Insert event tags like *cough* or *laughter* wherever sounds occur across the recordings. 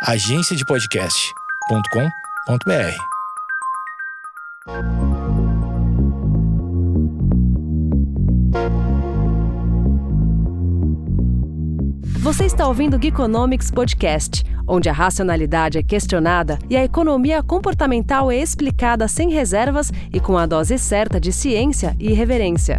agenciadepodcast.com.br. Você está ouvindo o Geekonomics Podcast, onde a racionalidade é questionada e a economia comportamental é explicada sem reservas e com a dose certa de ciência e irreverência.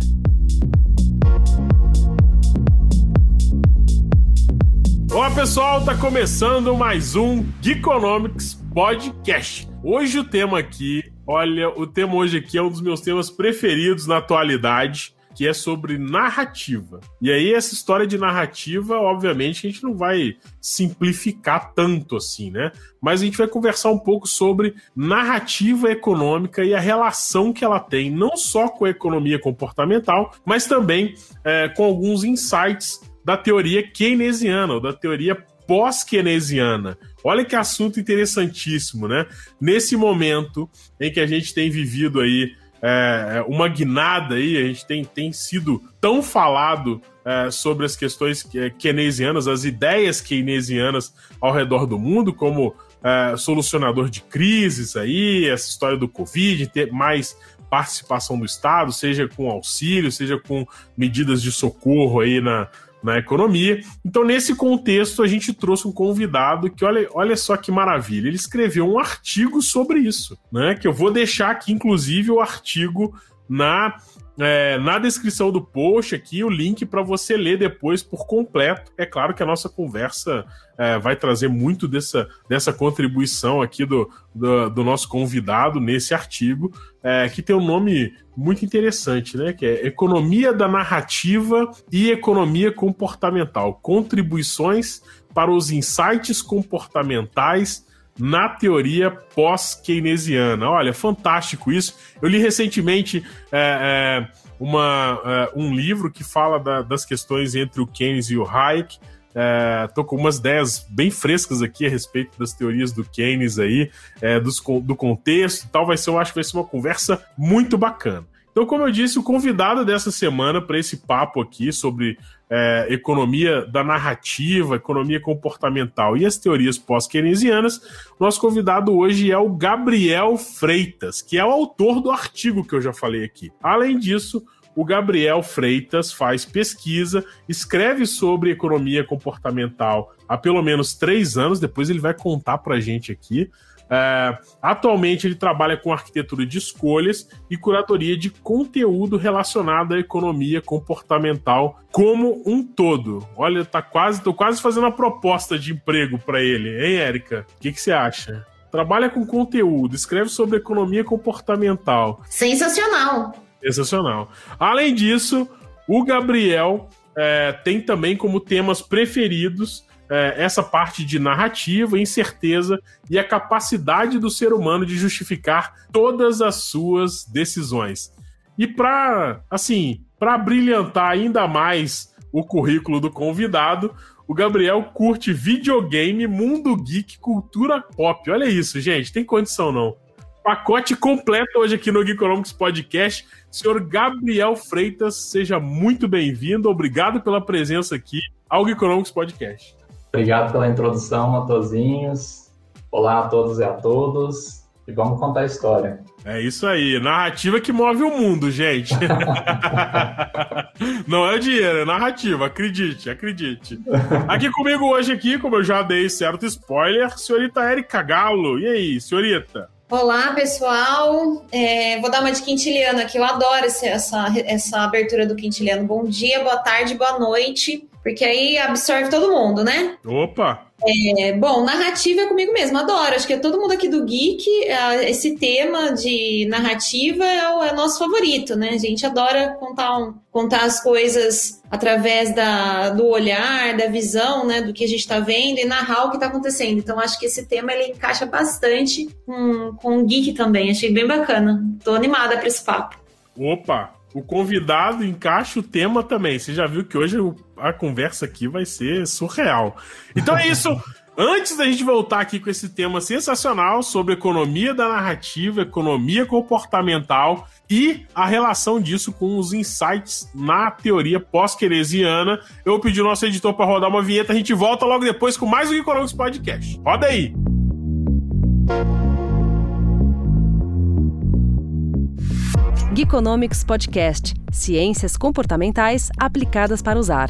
Olá pessoal, tá começando mais um Geekonomics Podcast. Hoje o tema aqui, olha, o tema hoje aqui é um dos meus temas preferidos na atualidade, que é sobre narrativa. E aí essa história de narrativa, obviamente, a gente não vai simplificar tanto assim, né? Mas a gente vai conversar um pouco sobre narrativa econômica e a relação que ela tem, não só com a economia comportamental, mas também é, com alguns insights da teoria keynesiana, ou da teoria pós-keynesiana. Olha que assunto interessantíssimo, né? Nesse momento em que a gente tem vivido aí é, uma guinada aí, a gente tem, tem sido tão falado é, sobre as questões keynesianas, as ideias keynesianas ao redor do mundo, como é, solucionador de crises aí, essa história do Covid, ter mais participação do Estado, seja com auxílio, seja com medidas de socorro aí na, na economia. Então, nesse contexto, a gente trouxe um convidado que, olha, olha só que maravilha, ele escreveu um artigo sobre isso, né? Que eu vou deixar aqui, inclusive, o artigo na é, na descrição do post aqui o link para você ler depois por completo. É claro que a nossa conversa é, vai trazer muito dessa, dessa contribuição aqui do, do, do nosso convidado nesse artigo, é, que tem um nome muito interessante, né? Que é Economia da Narrativa e Economia Comportamental. Contribuições para os insights comportamentais na teoria pós-keynesiana. Olha, fantástico isso. Eu li recentemente é, é, uma, é, um livro que fala da, das questões entre o Keynes e o Hayek. É, tô com umas ideias bem frescas aqui a respeito das teorias do Keynes aí, é, dos, do contexto e tal. Vai ser, eu acho que vai ser uma conversa muito bacana. Então, como eu disse, o convidado dessa semana para esse papo aqui sobre é, economia da narrativa, economia comportamental e as teorias pós-keynesianas, nosso convidado hoje é o Gabriel Freitas, que é o autor do artigo que eu já falei aqui. Além disso, o Gabriel Freitas faz pesquisa, escreve sobre economia comportamental há pelo menos três anos, depois ele vai contar para a gente aqui. É, atualmente ele trabalha com arquitetura de escolhas e curadoria de conteúdo relacionado à economia comportamental como um todo. Olha, tá quase, tô quase fazendo a proposta de emprego para ele, hein, Érica? O que, que você acha? Trabalha com conteúdo, escreve sobre economia comportamental. Sensacional. Sensacional. Além disso, o Gabriel é, tem também como temas preferidos é, essa parte de narrativa, incerteza e a capacidade do ser humano de justificar todas as suas decisões. E para, assim, para brilhantar ainda mais o currículo do convidado, o Gabriel curte videogame, mundo geek, cultura pop. Olha isso, gente, tem condição não. Pacote completo hoje aqui no Geekonomics Podcast. Senhor Gabriel Freitas, seja muito bem-vindo. Obrigado pela presença aqui ao Geekonomics Podcast. Obrigado pela introdução, Matozinhos. Olá a todos e a todos. E vamos contar a história. É isso aí, narrativa que move o mundo, gente. *laughs* Não é o dinheiro, é narrativa, acredite, acredite. Aqui comigo hoje, aqui, como eu já dei certo spoiler, senhorita Erika Galo. E aí, senhorita? Olá, pessoal. É, vou dar uma de quintiliano aqui. Eu adoro esse, essa, essa abertura do quintiliano. Bom dia, boa tarde, boa noite. Porque aí absorve todo mundo, né? Opa! É, bom, narrativa é comigo mesmo, adoro. Acho que é todo mundo aqui do Geek, é, esse tema de narrativa é o, é nosso favorito, né? A gente adora contar, um, contar as coisas através da, do olhar, da visão, né? Do que a gente está vendo e narrar o que está acontecendo. Então, acho que esse tema ele encaixa bastante com, com o Geek também. Achei bem bacana. Tô animada para esse papo. Opa! O convidado encaixa o tema também. Você já viu que hoje a conversa aqui vai ser surreal. Então é isso. *laughs* Antes da gente voltar aqui com esse tema sensacional sobre economia da narrativa, economia comportamental e a relação disso com os insights na teoria pós-keynesiana, eu vou pedir ao nosso editor para rodar uma vinheta. A gente volta logo depois com mais um Economics Podcast. Roda aí! Geekonomics Podcast Ciências comportamentais aplicadas para usar.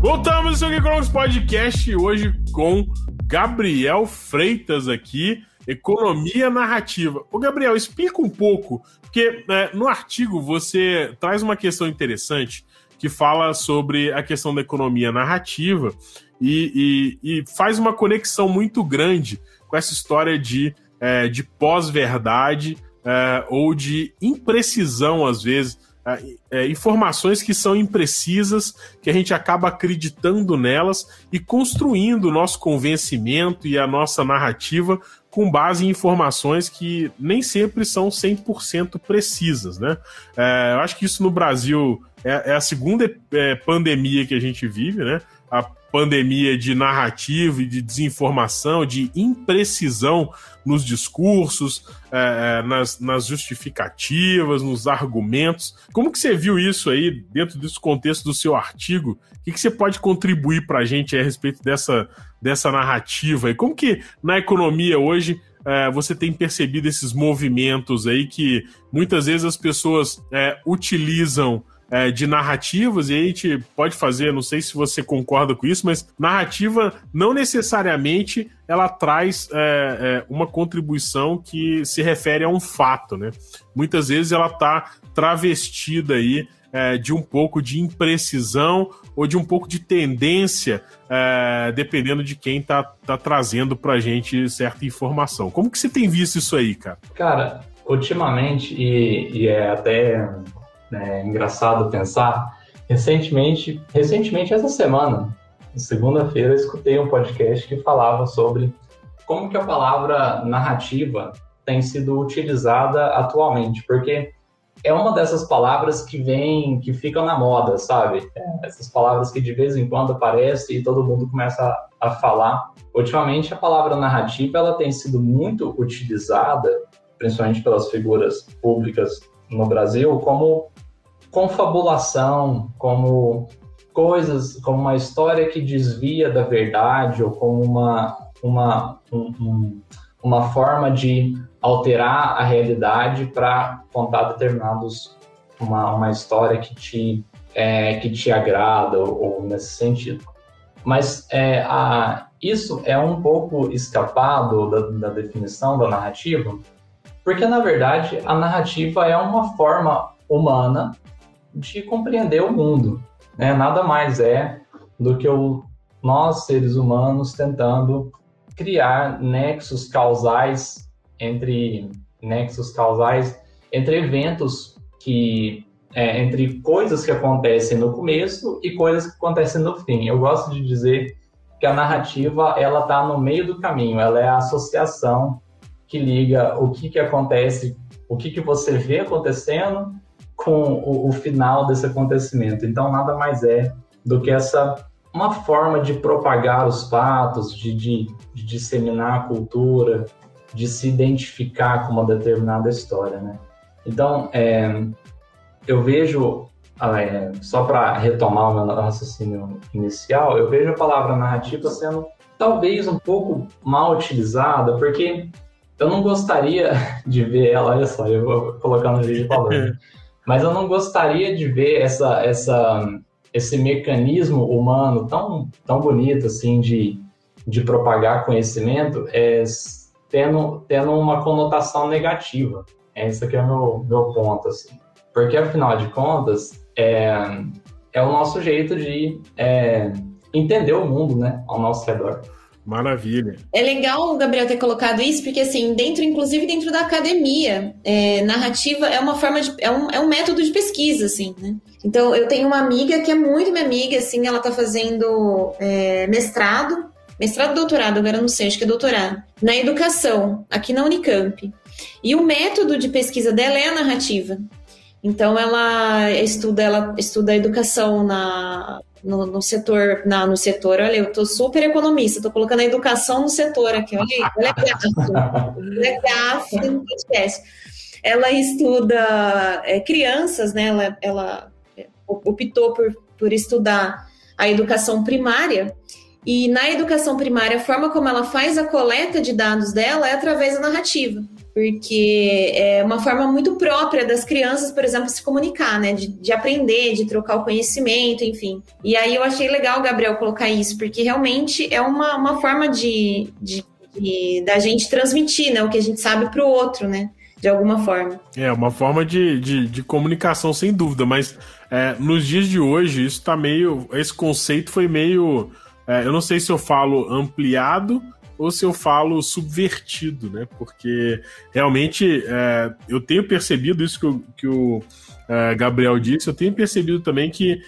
Voltamos seu Geekonomics Podcast hoje com Gabriel Freitas aqui, Economia Narrativa. Ô Gabriel, explica um pouco, porque né, no artigo você traz uma questão interessante que fala sobre a questão da economia narrativa e, e, e faz uma conexão muito grande com essa história de, é, de pós-verdade é, ou de imprecisão, às vezes, é, é, informações que são imprecisas, que a gente acaba acreditando nelas e construindo o nosso convencimento e a nossa narrativa com base em informações que nem sempre são 100% precisas, né? É, eu acho que isso no Brasil é, é a segunda é, pandemia que a gente vive, né? A pandemia de narrativa e de desinformação, de imprecisão nos discursos, é, é, nas, nas, justificativas, nos argumentos. Como que você viu isso aí dentro desse contexto do seu artigo? O que, que você pode contribuir para a gente a respeito dessa, dessa narrativa? E como que na economia hoje é, você tem percebido esses movimentos aí que muitas vezes as pessoas é, utilizam é, de narrativas, e a gente pode fazer, não sei se você concorda com isso, mas narrativa não necessariamente ela traz é, é, uma contribuição que se refere a um fato, né? Muitas vezes ela está travestida aí é, de um pouco de imprecisão ou de um pouco de tendência, é, dependendo de quem está tá trazendo para a gente certa informação. Como que você tem visto isso aí, cara? Cara, ultimamente, e, e é até é engraçado pensar. Recentemente, recentemente essa semana, segunda-feira, escutei um podcast que falava sobre como que a palavra narrativa tem sido utilizada atualmente, porque é uma dessas palavras que vem, que ficam na moda, sabe? É, essas palavras que de vez em quando aparecem e todo mundo começa a, a falar. Ultimamente, a palavra narrativa ela tem sido muito utilizada, principalmente pelas figuras públicas no Brasil, como confabulação, como coisas, como uma história que desvia da verdade ou como uma, uma, um, uma forma de alterar a realidade para contar determinados uma, uma história que te é, que te agrada ou, ou nesse sentido. Mas é, a, isso é um pouco escapado da, da definição da narrativa, porque na verdade a narrativa é uma forma humana de compreender o mundo. Né? Nada mais é do que o, nós, seres humanos, tentando criar nexos causais entre nexos causais entre eventos que é, entre coisas que acontecem no começo e coisas que acontecem no fim. Eu gosto de dizer que a narrativa ela está no meio do caminho. Ela é a associação que liga o que que acontece, o que que você vê acontecendo com o, o final desse acontecimento. Então, nada mais é do que essa uma forma de propagar os fatos, de, de, de, disseminar a cultura, de se identificar com uma determinada história, né? Então, é, eu vejo, ah, é, só para retomar o meu raciocínio inicial, eu vejo a palavra narrativa sendo talvez um pouco mal utilizada, porque eu não gostaria *laughs* de ver ela, olha só, eu vou colocar no vídeo falando. *laughs* Mas eu não gostaria de ver essa, essa, esse mecanismo humano tão, tão bonito assim de, de propagar conhecimento é, tendo, tendo uma conotação negativa. Esse aqui é o meu, meu ponto. Assim. Porque, afinal de contas, é, é o nosso jeito de é, entender o mundo né, ao nosso redor. Maravilha. É legal o Gabriel ter colocado isso, porque assim, dentro, inclusive dentro da academia, é, narrativa é uma forma de. É um, é um método de pesquisa, assim, né? Então, eu tenho uma amiga que é muito minha amiga, assim, ela tá fazendo é, mestrado, mestrado doutorado, agora não sei, acho que é doutorado, na educação, aqui na Unicamp. E o método de pesquisa dela é a narrativa. Então ela estuda, ela estuda educação na, no, no, setor, na, no setor, olha, eu tô super economista, tô colocando a educação no setor aqui, olha olha a olha podcast. Ela estuda é, crianças, né, ela, ela optou por, por estudar a educação primária, e na educação primária, a forma como ela faz a coleta de dados dela é através da narrativa porque é uma forma muito própria das crianças, por exemplo, se comunicar, né? De, de, aprender, de trocar o conhecimento, enfim. E aí eu achei legal, Gabriel, colocar isso, porque realmente é uma, uma forma de, de, de da gente transmitir né, o que a gente sabe para o outro, né? De alguma forma. É, uma forma de, de, de comunicação, sem dúvida, mas é, nos dias de hoje, isso tá meio. Esse conceito foi meio. É, eu não sei se eu falo ampliado ou se eu falo subvertido, né? Porque realmente é, eu tenho percebido isso que, o, que o é, Gabriel disse, eu tenho percebido também que.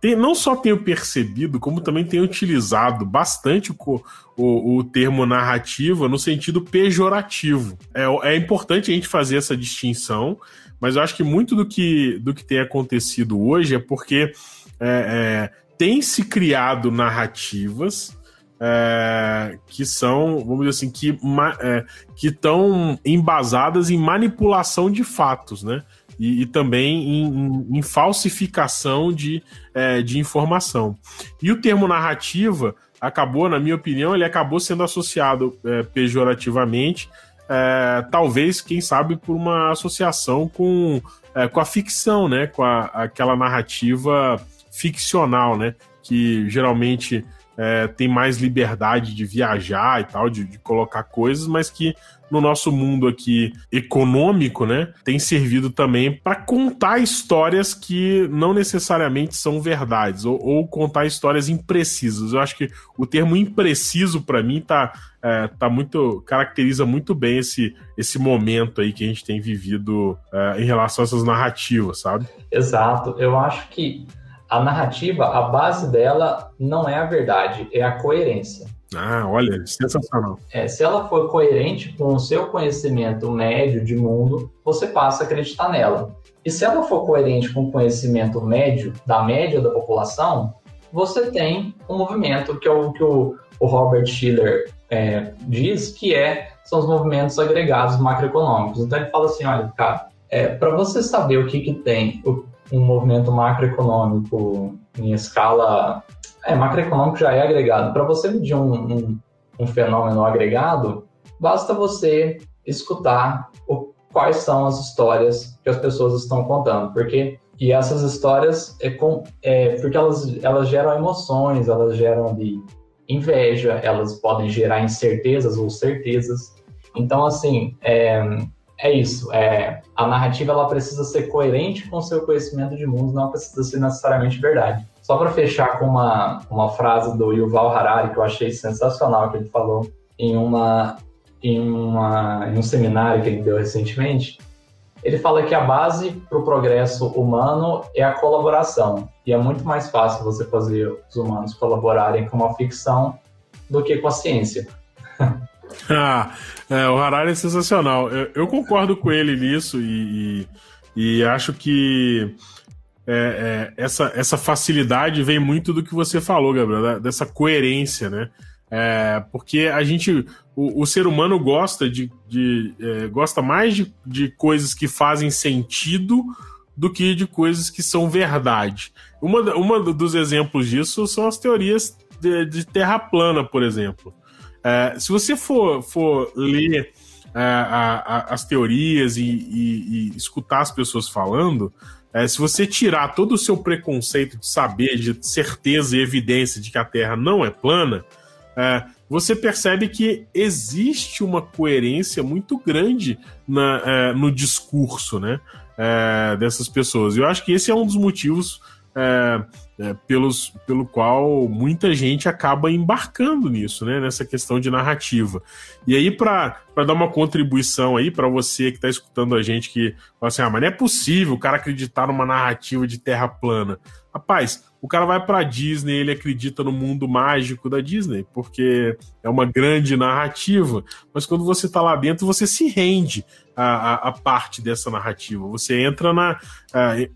Tem, não só tenho percebido, como também tenho utilizado bastante o, o, o termo narrativa no sentido pejorativo. É, é importante a gente fazer essa distinção, mas eu acho que muito do que, do que tem acontecido hoje é porque é, é tem se criado narrativas é, que são, vamos dizer assim, que é, estão embasadas em manipulação de fatos, né? E, e também em, em, em, falsificação de, é, de informação. E o termo narrativa acabou, na minha opinião, ele acabou sendo associado é, pejorativamente, é, talvez, quem sabe, por uma associação com, é, com a ficção, né? Com a, aquela narrativa ficcional, né? Que geralmente é, tem mais liberdade de viajar e tal, de, de, colocar coisas, mas que no nosso mundo aqui econômico, né, tem servido também para contar histórias que não necessariamente são verdades ou, ou, contar histórias imprecisas. Eu acho que o termo impreciso para mim tá, é, tá muito caracteriza muito bem esse, esse momento aí que a gente tem vivido é, em relação a essas narrativas, sabe? Exato. Eu acho que a narrativa, a base dela não é a verdade, é a coerência. Ah, olha, sensacional. É, se ela for coerente com o seu conhecimento médio de mundo, você passa a acreditar nela. E se ela for coerente com o conhecimento médio, da média da população, você tem um movimento que é o que o, o Robert Schiller é, diz, que é, são os movimentos agregados macroeconômicos. Então ele fala assim, olha, cara, é, para você saber o que, que tem, o, um movimento macroeconômico em escala. É, macroeconômico já é agregado. Para você medir um, um, um, fenômeno agregado, basta você escutar o, quais são as histórias que as pessoas estão contando. Porque, e essas histórias, é, com, é porque elas, elas geram emoções, elas geram ali inveja, elas podem gerar incertezas ou certezas. Então, assim, é, é isso. É, a narrativa ela precisa ser coerente com o seu conhecimento de mundo, não precisa ser necessariamente verdade. Só para fechar com uma, uma frase do Yuval Harari que eu achei sensacional que ele falou em uma em, uma, em um seminário que ele deu recentemente, ele fala que a base para o progresso humano é a colaboração. E é muito mais fácil você fazer os humanos colaborarem com uma ficção do que com a ciência. *laughs* Ah, é, o Harari é sensacional. Eu, eu, concordo com ele nisso e, e, e acho que é, é, essa, essa facilidade vem muito do que você falou, Gabriel, dessa coerência, né? É, porque a gente, o, o, ser humano gosta de, de é, gosta mais de, de coisas que fazem sentido do que de coisas que são verdade. Uma, uma dos exemplos disso são as teorias de, de terra plana, por exemplo. É, se você for, for ler é, a, a, as teorias e, e, e, escutar as pessoas falando, é, se você tirar todo o seu preconceito de saber, de certeza e evidência de que a Terra não é plana, você percebe que existe uma coerência muito grande na, no discurso né, dessas pessoas. Eu acho que esse é um dos motivos é, pelos, pelo qual muita gente acaba embarcando nisso, né? Nessa questão de narrativa. E aí, para dar uma contribuição aí para você que está escutando a gente, que fala assim: ah, mas não é possível o cara acreditar numa narrativa de terra plana. Rapaz, o cara vai para Disney, ele acredita no mundo mágico da Disney, porque é uma grande narrativa, mas quando você está lá dentro, você se rende a, a, a, parte dessa narrativa. Você entra na,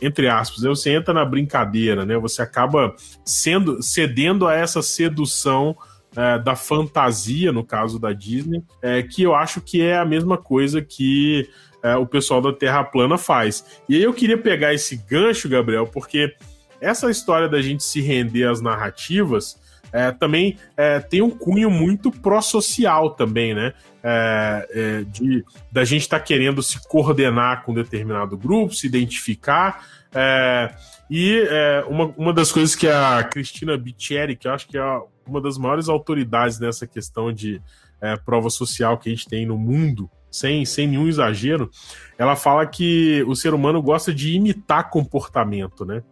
entre aspas, né? você entra na brincadeira, né? Você acaba sendo cedendo a essa sedução é, da fantasia, no caso da Disney, é, que eu acho que é a mesma coisa que é, o pessoal da Terra Plana faz. E aí eu queria pegar esse gancho, Gabriel, porque essa história da gente se render às narrativas é, também é, tem um cunho muito pró-social também, né? É, é de, da gente estar tá querendo se coordenar com determinado grupo, se identificar. É, e é, uma, uma das coisas que a Cristina Bicchieri, que eu acho que é uma das maiores autoridades nessa questão de prova social que a gente tem no mundo, sem, sem nenhum exagero, ela fala que o ser humano gosta de imitar comportamento, né?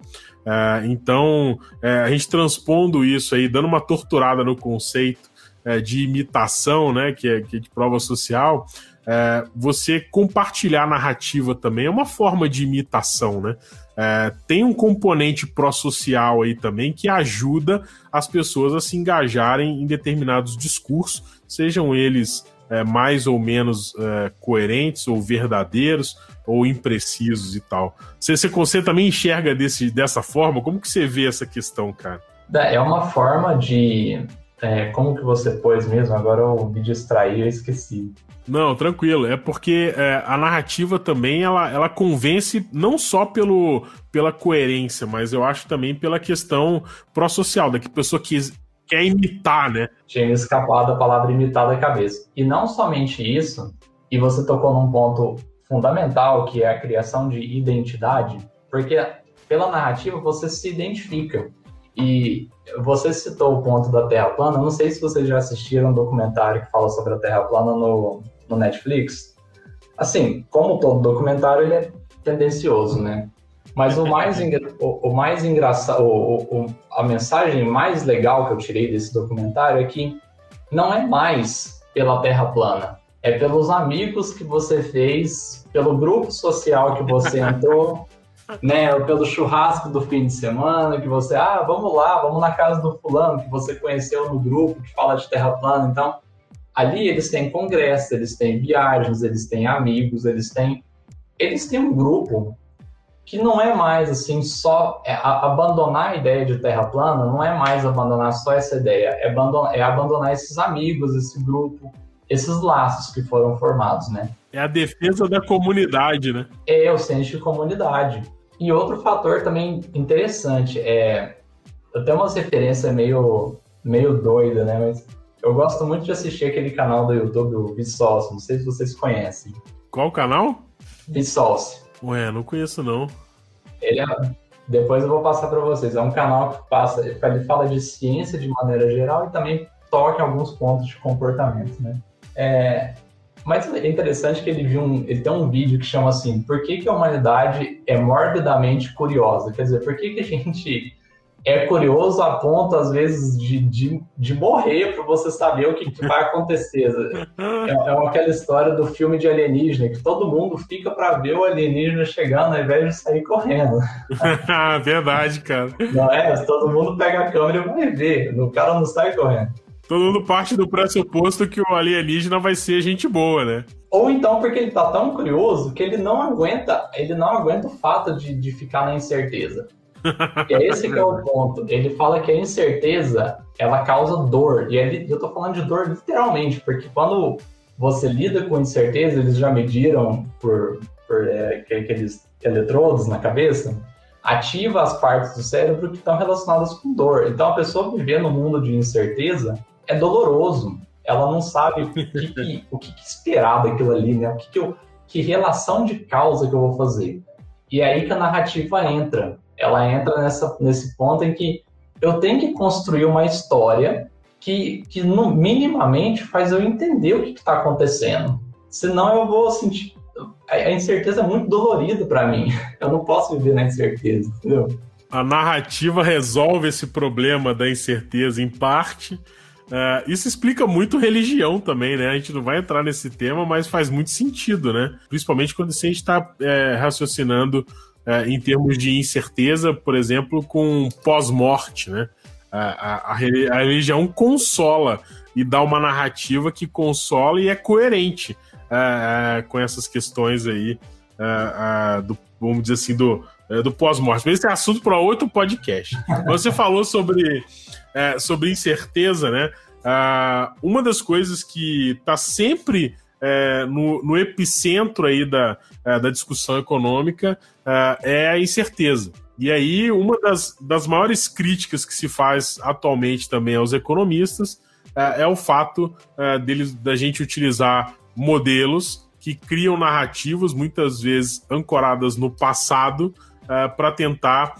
É, então, é, a gente transpondo isso aí, dando uma torturada no conceito é, de imitação, né, que é, que é de prova social, é, você compartilhar narrativa também é uma forma de imitação, né? É, tem um componente pró-social aí também que ajuda as pessoas a se engajarem em determinados discursos, sejam eles é, mais ou menos é, coerentes ou verdadeiros ou imprecisos e tal. Você, você, você também enxerga desse, dessa forma? Como que você vê essa questão, cara? É uma forma de... É, como que você pôs mesmo? Agora eu me distraí, eu esqueci. Não, tranquilo. É porque é, a narrativa também ela, ela convence não só pelo, pela coerência, mas eu acho também pela questão pró-social, da que a pessoa quis, quer imitar, né? Tinha escapado a palavra imitar da cabeça. E não somente isso, e você tocou num ponto fundamental, que é a criação de identidade, porque pela narrativa você se identifica. E você citou o ponto da Terra plana, não sei se vocês já assistiram um documentário que fala sobre a Terra plana no, no Netflix. Assim, como todo documentário, ele é tendencioso, né? Mas o mais, o, o mais engraçado, o, o, a mensagem mais legal que eu tirei desse documentário é que não é mais pela Terra plana, é pelos amigos que você fez, pelo grupo social que você *laughs* entrou, né? Ou pelo churrasco do fim de semana, que você, ah, vamos lá, vamos na casa do fulano que você conheceu no grupo que fala de Terra plana. Então, ali eles têm congresso, eles têm viagens, eles têm amigos, eles têm eles têm um grupo que não é mais assim só é, a, abandonar a ideia de terra plana, não é mais abandonar só essa ideia, é abandonar, é abandonar esses amigos, esse grupo, esses laços que foram formados, né? É a defesa da comunidade, né? É o senso de comunidade. E outro fator também interessante é eu tenho umas referências meio meio doida, né? Mas eu gosto muito de assistir aquele canal do YouTube, o Vsauce, não sei se vocês conhecem. Qual canal? Vsauce. Ué, não conheço não. Ele é, depois eu vou passar para vocês. É um canal que passa, ele fala de ciência de maneira geral e também toca em alguns pontos de comportamento, né? É, mas é interessante que ele viu um, ele tem um vídeo que chama assim, por que, que a humanidade é morbidamente curiosa? Quer dizer, por que, que a gente é curioso a ponto, às vezes, de, de, de morrer para você saber o que, que vai acontecer. É, é aquela história do filme de alienígena, que todo mundo fica para ver o alienígena chegando ao invés de sair correndo. *laughs* Verdade, cara. Não é? Todo mundo pega a câmera e vai ver. O cara não sai correndo. Todo mundo parte do pressuposto que o alienígena vai ser gente boa, né? Ou então porque ele tá tão curioso que ele não aguenta, ele não aguenta o fato de, de ficar na incerteza. Esse que é o ponto. Ele fala que a incerteza, ela causa dor. E ele, eu tô falando de dor literalmente, porque quando você lida com incerteza, eles já mediram por, por é, aqueles eletrodos na cabeça, ativa as partes do cérebro que estão relacionadas com dor. Então, a pessoa viver no mundo de incerteza é doloroso. Ela não sabe o que, *laughs* o que, esperar daquilo ali, né? O que, que, eu, que relação de causa que eu vou fazer. E é aí que a narrativa entra ela entra nessa, nesse ponto em que eu tenho que construir uma história que, que no, minimamente faz eu entender o que está acontecendo. Senão eu vou sentir. A incerteza é muito dolorida para mim. *laughs* Eu não posso viver na incerteza, entendeu? a narrativa resolve esse problema da incerteza em parte. Uh, isso explica muito religião também, né? A gente não vai entrar nesse tema, mas faz muito sentido, né? Principalmente quando gente está é, raciocinando é, em termos de incerteza, por exemplo, com pós-morte, né? A, a, a, religião consola e dá uma narrativa que consola e é coerente é, é, com essas questões aí é, do, vamos dizer assim, do, do pós-morte. Mas esse é assunto para outro podcast. *laughs* Você falou sobre, sobre incerteza, né? uma das coisas que está sempre é, no, no, epicentro aí da, é, da discussão econômica é, é a incerteza. E aí, uma das, das maiores críticas que se faz atualmente também aos economistas é, é o fato deles, da gente utilizar modelos que criam narrativas, muitas vezes ancoradas no passado, para tentar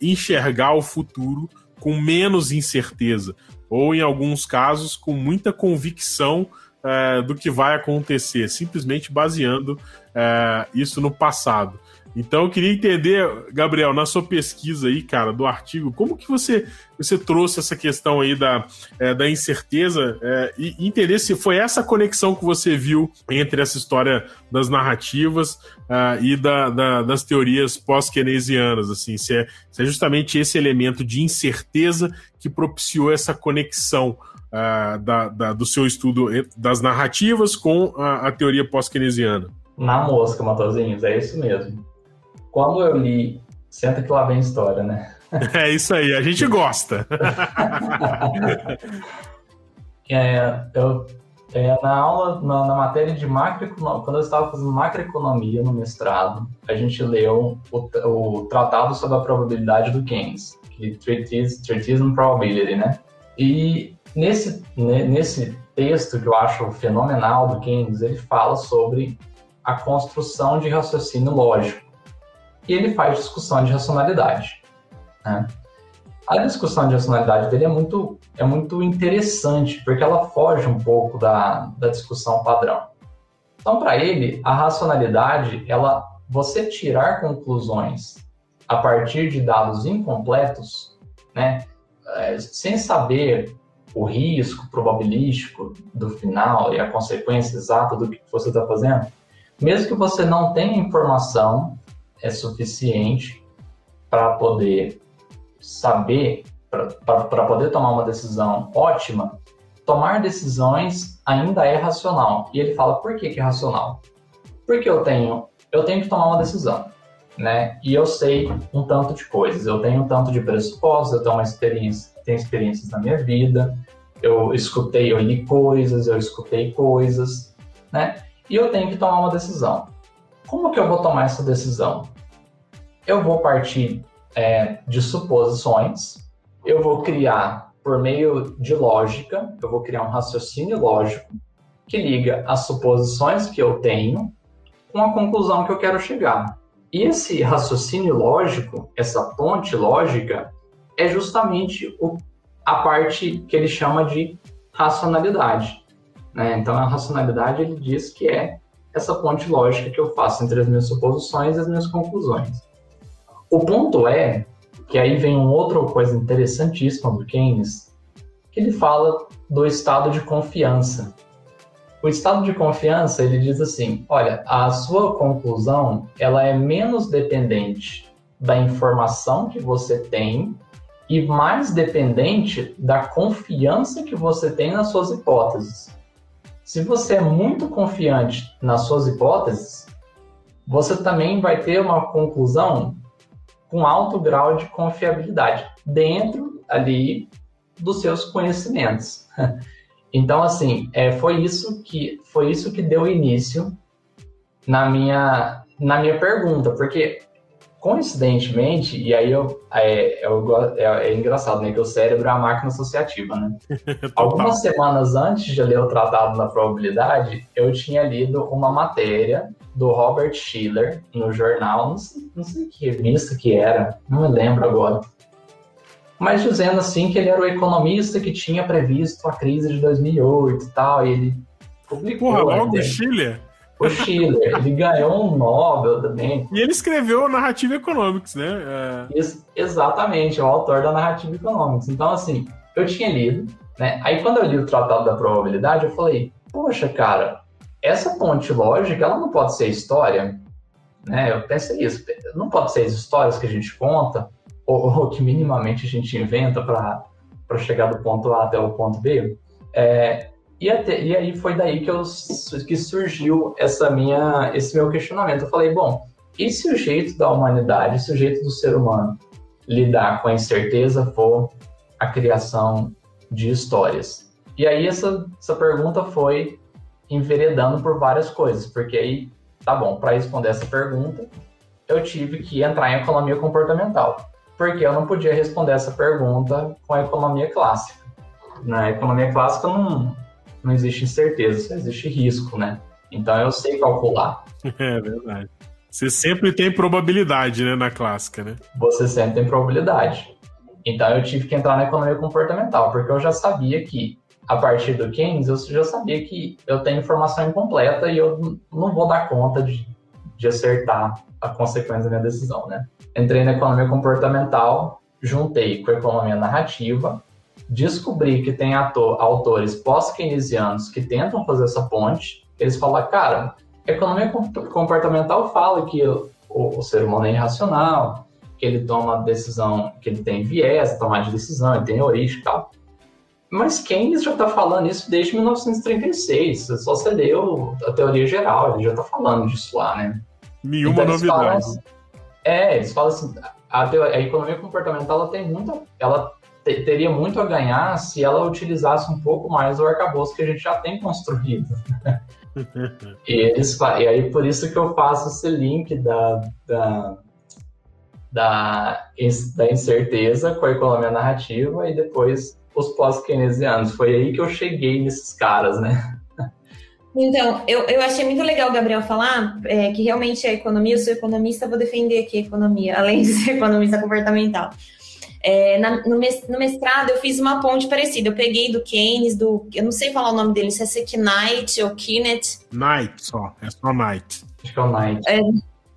enxergar o futuro com menos incerteza, ou em alguns casos com muita convicção é, do que vai acontecer, simplesmente baseando é, isso no passado. Então eu queria entender, Gabriel, na sua pesquisa aí, cara, do artigo, como que você, você trouxe essa questão aí da, é, da incerteza é, e entender se foi essa conexão que você viu entre essa história das narrativas uh, e da, da, das teorias pós-keynesianas, assim, se é, se é justamente esse elemento de incerteza que propiciou essa conexão uh, da, da, do seu estudo das narrativas com a, a teoria pós-keynesiana. Na mosca, Matosinhos, é isso mesmo. Quando eu li, senta que lá vem história, né? *laughs* É isso aí, a gente gosta. *laughs* é, eu, é, na aula, na, na, matéria de macroeconomia, quando eu estava fazendo macroeconomia no mestrado, a gente leu o, o Tratado sobre a Probabilidade do Keynes, que Treatise, Treatise on Probability, né? E nesse, nesse texto que eu acho fenomenal do Keynes, ele fala sobre a construção de raciocínio lógico e ele faz discussão de racionalidade. Né? A discussão de racionalidade dele é muito, é muito interessante, porque ela foge um pouco da, da discussão padrão. Então, para ele, a racionalidade, ela, você tirar conclusões a partir de dados incompletos, né, é, sem saber o risco probabilístico do final e a consequência exata do que você está fazendo, mesmo que você não tenha informação é suficiente para poder saber, para poder tomar uma decisão ótima, tomar decisões ainda é racional. E ele fala, por que, que é racional? Porque eu tenho, eu tenho que tomar uma decisão, né? E eu sei um tanto de coisas, eu tenho um tanto de pressupostos, eu tenho uma experiência, tenho experiências na minha vida, eu escutei, eu li coisas, eu escutei coisas, né? E eu tenho que tomar uma decisão. Como que eu vou tomar essa decisão? Eu vou partir é, de suposições, eu vou criar, por meio de lógica, eu vou criar um raciocínio lógico que liga as suposições que eu tenho com a conclusão que eu quero chegar. E esse raciocínio lógico, essa ponte lógica, é justamente o, a parte que ele chama de racionalidade. Né? Então, a racionalidade ele diz que é essa ponte lógica que eu faço entre as minhas suposições e as minhas conclusões. O ponto é que aí vem uma outra coisa interessantíssima do Keynes, que ele fala do estado de confiança. O estado de confiança, ele diz assim, olha, a sua conclusão, ela é menos dependente da informação que você tem e mais dependente da confiança que você tem nas suas hipóteses. Se você é muito confiante nas suas hipóteses, você também vai ter uma conclusão com alto grau de confiabilidade dentro ali dos seus conhecimentos. *laughs* Então, assim, é, foi isso que foi isso que deu início na minha na minha pergunta, porque coincidentemente, e aí eu, é, eu, é, é, engraçado, né? Que o cérebro é a máquina associativa, né? *laughs* Algumas semanas antes de ler o Tratado da Probabilidade, eu tinha lido uma matéria do Robert Schiller no jornal, não sei, não sei que revista que era, não me lembro agora. Mas dizendo assim que ele era o economista que tinha previsto a crise de 2008 e tal, e ele publicou. Porra, logo Schiller? O Schiller, ele ganhou um Nobel também. E ele escreveu Narrative Economics, né? É... Ex exatamente, é o autor da Narrative Economics. Então, assim, eu tinha lido, né? Aí quando eu li o Tratado da Probabilidade, eu falei, poxa, cara, essa ponte lógica, ela não pode ser história, né? Eu pensei isso, não pode ser as histórias que a gente conta, ou, ou que minimamente a gente inventa para chegar do ponto A até o ponto B. É, e, até, e aí foi daí que, eu, que surgiu essa minha, esse meu questionamento. Eu falei, bom, e se o jeito da humanidade, se o jeito do ser humano lidar com a incerteza for a criação de histórias? E aí essa, essa pergunta foi enveredando por várias coisas, porque aí, tá bom, para responder essa pergunta, eu tive que entrar em economia comportamental, porque eu não podia responder essa pergunta com a economia clássica. Na economia clássica não, não existe incerteza, só existe risco, né? Então eu sei calcular. *laughs* É verdade. Você sempre tem probabilidade, né, na clássica, né? Você sempre tem probabilidade. Então eu tive que entrar na economia comportamental, porque eu já sabia que a partir do Keynes, eu já sabia que eu tenho informação incompleta e eu não vou dar conta de, de acertar a consequência da minha decisão, né? Entrei na economia comportamental, juntei com a economia narrativa descobri que tem ator, autores pós-keynesianos que tentam fazer essa ponte, eles falam, cara, a economia comportamental fala que o, o, ser humano é irracional, que ele toma decisão, que ele tem viés, tomar de decisão, ele tem heurística e tal. Mas Keynes já está falando isso desde 1936, só você leu a teoria geral, ele já está falando disso lá, né? Nenhuma então, novidade. Falam, assim, é, eles falam assim, a, teoria, a economia comportamental ela tem muita, ela teria muito a ganhar se ela utilizasse um pouco mais o arcabouço que a gente já tem construído. *laughs* e, eles, e aí por isso que eu faço esse link da, da, da, da incerteza com a economia narrativa e depois os pós-keynesianos. Foi aí que eu cheguei nesses caras, né? Então, eu, eu achei muito legal o Gabriel falar é, que realmente a economia, eu sou economista, vou defender aqui a economia, além de ser economista comportamental. É, na, no, mestrado eu fiz uma ponte parecida. Eu peguei do Keynes, do. Eu não sei falar o nome dele, se é Knight ou Kinet. Knight só, é só Knight. Acho que é o Knight. É,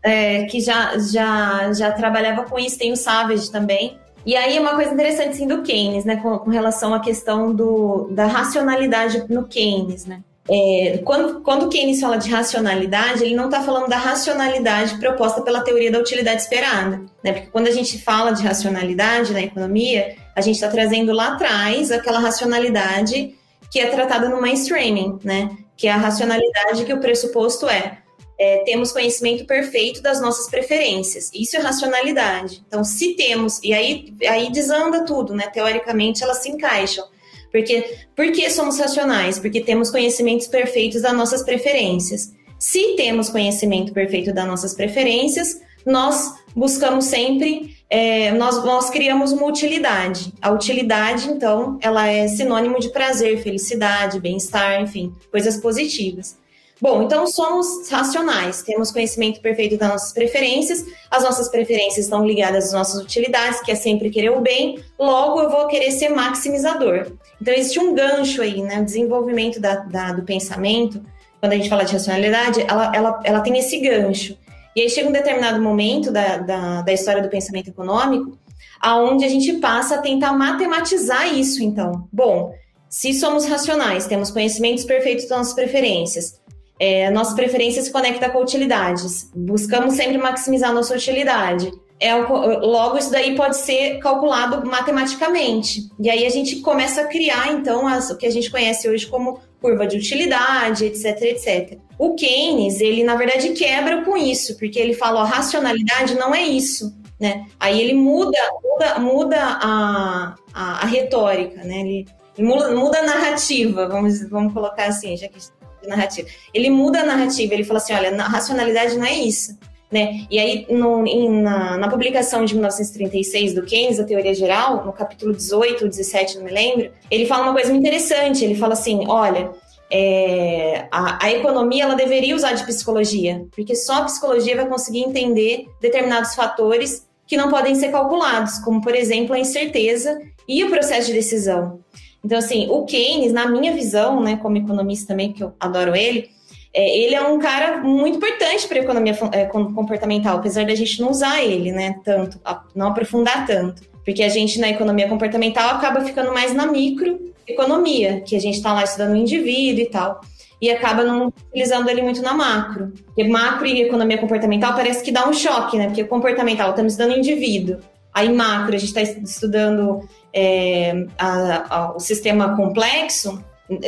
é, que já, já, já trabalhava com isso, tem o Savage também. E aí uma coisa interessante assim, do Keynes, né, com, com relação à questão do, da racionalidade no Keynes, né? É, quando, quando Keynes fala de racionalidade, ele não está falando da racionalidade proposta pela teoria da utilidade esperada. Né? Porque quando a gente fala de racionalidade na economia, a gente está trazendo lá atrás aquela racionalidade que é tratada no mainstreaming, né? que é a racionalidade que o pressuposto é, é temos conhecimento perfeito das nossas preferências. Isso é racionalidade. Então, se temos, e aí, aí desanda tudo, né? Teoricamente, elas se encaixam. Porque, por que somos racionais? Porque temos conhecimentos perfeitos das nossas preferências. Se temos conhecimento perfeito das nossas preferências, nós buscamos sempre, é, nós, nós criamos uma utilidade. A utilidade, então, ela é sinônimo de prazer, felicidade, bem-estar, enfim, coisas positivas. Bom, então somos racionais, temos conhecimento perfeito das nossas preferências, as nossas preferências estão ligadas às nossas utilidades, que é sempre querer o bem, logo eu vou querer ser maximizador. Então existe um gancho aí, né? O desenvolvimento da, da, do pensamento, quando a gente fala de racionalidade, ela, ela, ela tem esse gancho. E aí chega um determinado momento da, da, da história do pensamento econômico, aonde a gente passa a tentar matematizar isso, então. Bom, se somos racionais, temos conhecimentos perfeitos das nossas preferências, é, nossa preferência se conecta com utilidades. Buscamos sempre maximizar nossa utilidade. É, logo, isso daí pode ser calculado matematicamente. E aí a gente começa a criar, então, as, o que a gente conhece hoje como curva de utilidade, etc, etc. O Keynes, ele, na verdade, quebra com isso, porque ele fala, racionalidade não é isso. Né? Aí ele muda, muda, muda a, a, a retórica, né? Ele, muda, muda, a narrativa, vamos, vamos colocar assim, já que narrativa. Ele muda a narrativa, ele fala assim: olha, a racionalidade não é isso. Né? E aí, no, em, na, na, publicação de 1936 do Keynes, a Teoria Geral, no capítulo 18 ou 17, não me lembro, ele fala uma coisa muito interessante. Ele fala assim: olha, é, a, a, economia ela deveria usar de psicologia, porque só a psicologia vai conseguir entender determinados fatores que não podem ser calculados, como, por exemplo, a incerteza e o processo de decisão. Então, assim, o Keynes, na minha visão, né, como economista também, que eu adoro ele, é, ele é um cara muito importante para a economia é, comportamental, apesar da gente não usar ele, né, tanto, não aprofundar tanto. Porque a gente, na economia comportamental, acaba ficando mais na microeconomia, que a gente está lá estudando o indivíduo e tal e acaba não utilizando ele muito na macro. Porque macro e economia comportamental parece que dá um choque, né? Porque comportamental estamos estudando indivíduo. Aí macro, a gente está estudando é, a, a, o sistema complexo,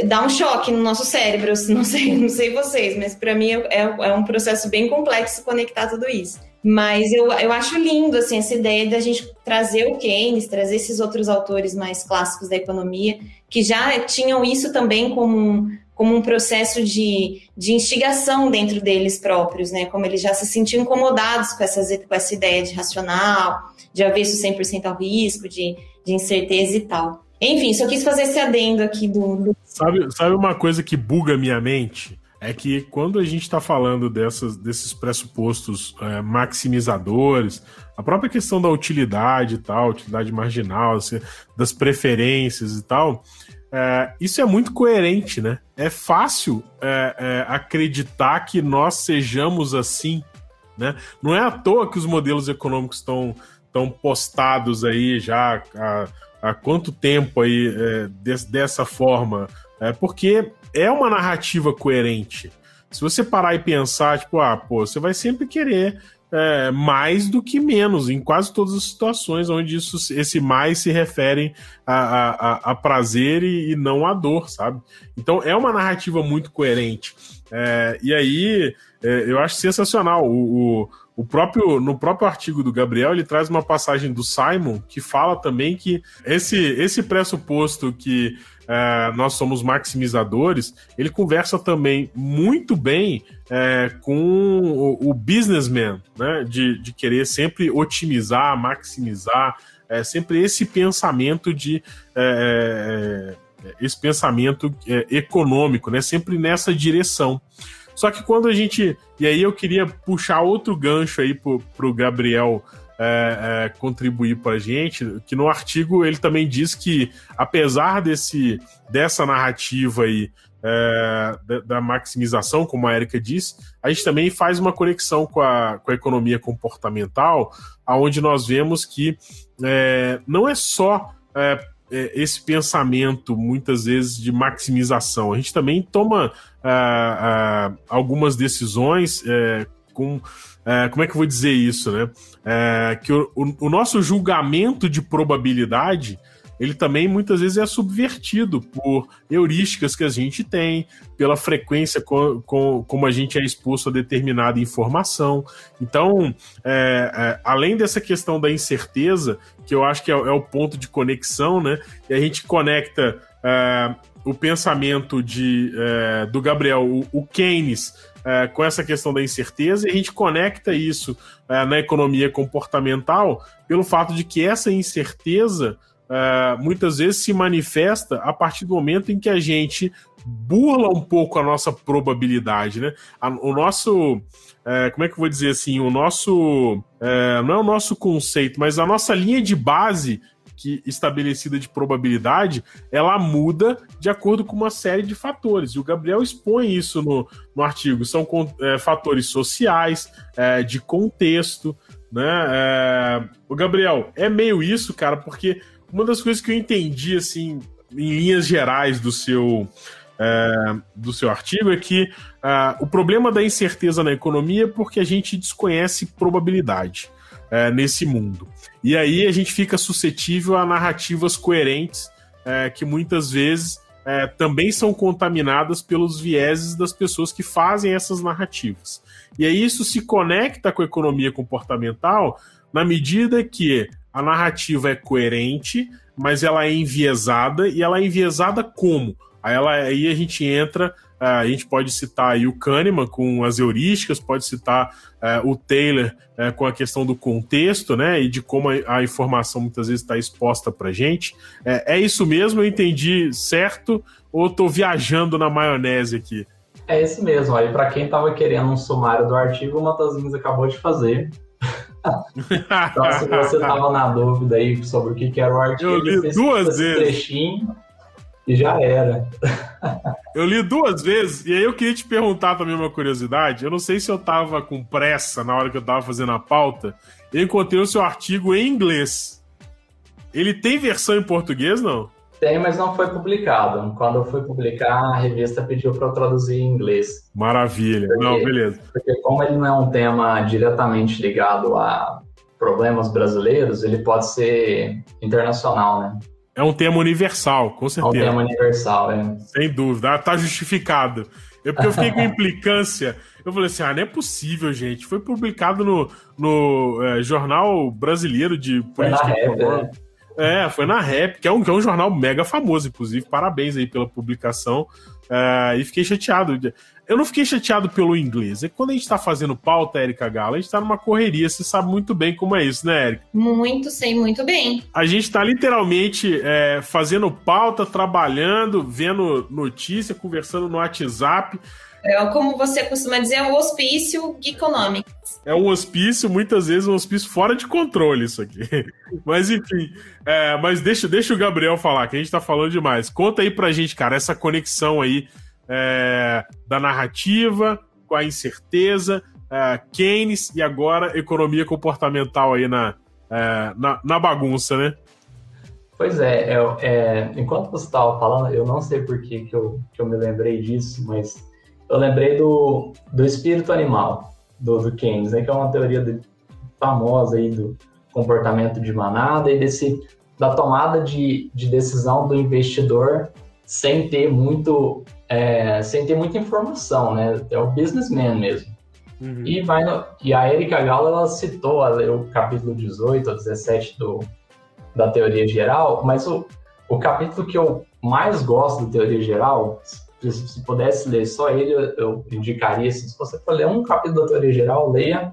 dá um choque no nosso cérebro. Não sei, não sei vocês, mas para mim é, é, um processo bem complexo conectar tudo isso. Mas eu, eu acho lindo assim, essa ideia da gente trazer o Keynes, trazer esses outros autores mais clássicos da economia, que já tinham isso também como um, como um processo de, de instigação dentro deles próprios, né? Como eles já se sentiam incomodados com, essas, com essa ideia de racional, de avesso 100% ao risco, de, de incerteza e tal. Enfim, só quis fazer esse adendo aqui do. do... Sabe, sabe uma coisa que buga minha mente? É que quando a gente está falando dessas, desses pressupostos é, maximizadores, a própria questão da utilidade e tal, utilidade marginal, assim, das preferências e tal, é, isso é muito coerente, né? É fácil é, é, acreditar que nós sejamos assim, né? Não é à toa que os modelos econômicos estão tão postados aí já há, há quanto tempo aí é, des, dessa forma, é porque é uma narrativa coerente. Se você parar e pensar, tipo, ah, pô, você vai sempre querer é, mais do que menos, em quase todas as situações onde isso, esse mais se refere a, a, a prazer e, e, não a dor, sabe? Então é uma narrativa muito coerente. É, e aí é, eu acho sensacional. O, o, o, próprio, no próprio artigo do Gabriel, ele traz uma passagem do Simon que fala também que esse, esse pressuposto que é, nós somos maximizadores, ele conversa também muito bem é, com o, o, businessman, né? De, de querer sempre otimizar, maximizar, é, sempre esse pensamento de. É, é, esse pensamento é, econômico, né? Sempre nessa direção. Só que quando a gente. E aí eu queria puxar outro gancho aí pro, pro Gabriel é, é, contribuir para a gente, que no artigo ele também diz que, apesar desse, dessa narrativa aí, é, da, da, maximização, como a Erika disse, a gente também faz uma conexão com a, com a economia comportamental, aonde nós vemos que é, não é só é, é, esse pensamento, muitas vezes, de maximização. A gente também toma algumas decisões com é, como é que eu vou dizer isso, né? É, que o, o, o, nosso julgamento de probabilidade ele também muitas vezes é subvertido por heurísticas que a gente tem, pela frequência com, com, como a gente é exposto a determinada informação. Então, é, é, além dessa questão da incerteza, que eu acho que é, é o ponto de conexão, né? E a gente conecta é, o pensamento de, é, do Gabriel, o, o Keynes é, com essa questão da incerteza e a gente conecta isso é, na economia comportamental pelo fato de que essa incerteza é, muitas vezes se manifesta a partir do momento em que a gente burla um pouco a nossa probabilidade, né? O nosso, é, como é que eu vou dizer assim, o nosso, é, não é o nosso conceito, mas a nossa linha de base que estabelecida de probabilidade, ela muda de acordo com uma série de fatores. E o Gabriel expõe isso no, no artigo. São é, fatores sociais, é, de contexto, né? É... O Gabriel, é meio isso, cara, porque uma das coisas que eu entendi, assim, em linhas gerais do seu, é, do seu artigo é que é, o problema da incerteza na economia é porque a gente desconhece probabilidade é, nesse mundo. E aí a gente fica suscetível a narrativas coerentes é, que muitas vezes é, também são contaminadas pelos vieses das pessoas que fazem essas narrativas. E aí isso se conecta com a economia comportamental na medida que a narrativa é coerente, mas ela é enviesada, e ela é enviesada como? Aí, ela, aí a gente entra a gente pode citar aí o Kahneman com as heurísticas, pode citar uh, o Taylor uh, com a questão do contexto, né, e de como a, a informação muitas vezes está exposta para gente. É, é isso mesmo? Eu entendi certo ou estou viajando na maionese aqui? É isso mesmo. Aí para quem estava querendo um sumário do artigo, o Matosinhos acabou de fazer. *laughs* então, se você estava na dúvida aí sobre o que, que era o artigo, eu li duas vezes. trechinho e já era. Eu li duas vezes, e aí eu queria te perguntar também uma curiosidade. Eu não sei se eu tava com pressa na hora que eu tava fazendo a pauta. Eu encontrei o seu artigo em inglês. Ele tem versão em português, não? Tem, mas não foi publicado. Quando eu fui publicar, a revista pediu para eu traduzir em inglês. Maravilha. Porque, não, beleza. Porque como ele não é um tema diretamente ligado a problemas brasileiros, ele pode ser internacional, né? É um tema universal, com certeza. É um tema universal, é. Sem dúvida, tá justificado. É porque eu fiquei com *laughs* implicância. Eu falei assim: ah, não é possível, gente. Foi publicado no, no é, Jornal Brasileiro de Política Econômica. É, foi na Rap, que é, um, que é um jornal mega famoso, inclusive. Parabéns aí pela publicação. É, e fiquei chateado. Eu não fiquei chateado pelo inglês. É que quando a gente tá fazendo pauta, Érica Gala, a gente tá numa correria. Você sabe muito bem como é isso, né, Érica? Muito, sei muito bem. A gente tá literalmente é, fazendo pauta, trabalhando, vendo notícia, conversando no WhatsApp. É como você costuma dizer, é um hospício Geekonomics. É um hospício, muitas vezes um hospício fora de controle isso aqui. *laughs* Mas enfim, é, mas deixa, deixa o Gabriel falar, que a gente tá falando demais. Conta aí pra gente, cara, essa conexão aí é, da narrativa com a incerteza, é, Keynes e agora economia comportamental aí na, é, na, na, bagunça, né? Pois é, é, é enquanto você estava falando, eu não sei por que, que, eu, que eu me lembrei disso, mas eu lembrei do, do espírito animal do, do Keynes, né, que é uma teoria de, famosa aí do comportamento de manada e desse da tomada de, de decisão do investidor sem ter muito é, sem ter muita informação, né? É o businessman mesmo. Uhum. E, vai no, e a Erika Gala ela citou o capítulo 18 ou 17 do, da teoria geral, mas o, o capítulo que eu mais gosto da teoria geral se, se pudesse ler só ele, eu, indicaria, se você for ler um capítulo da teoria geral, leia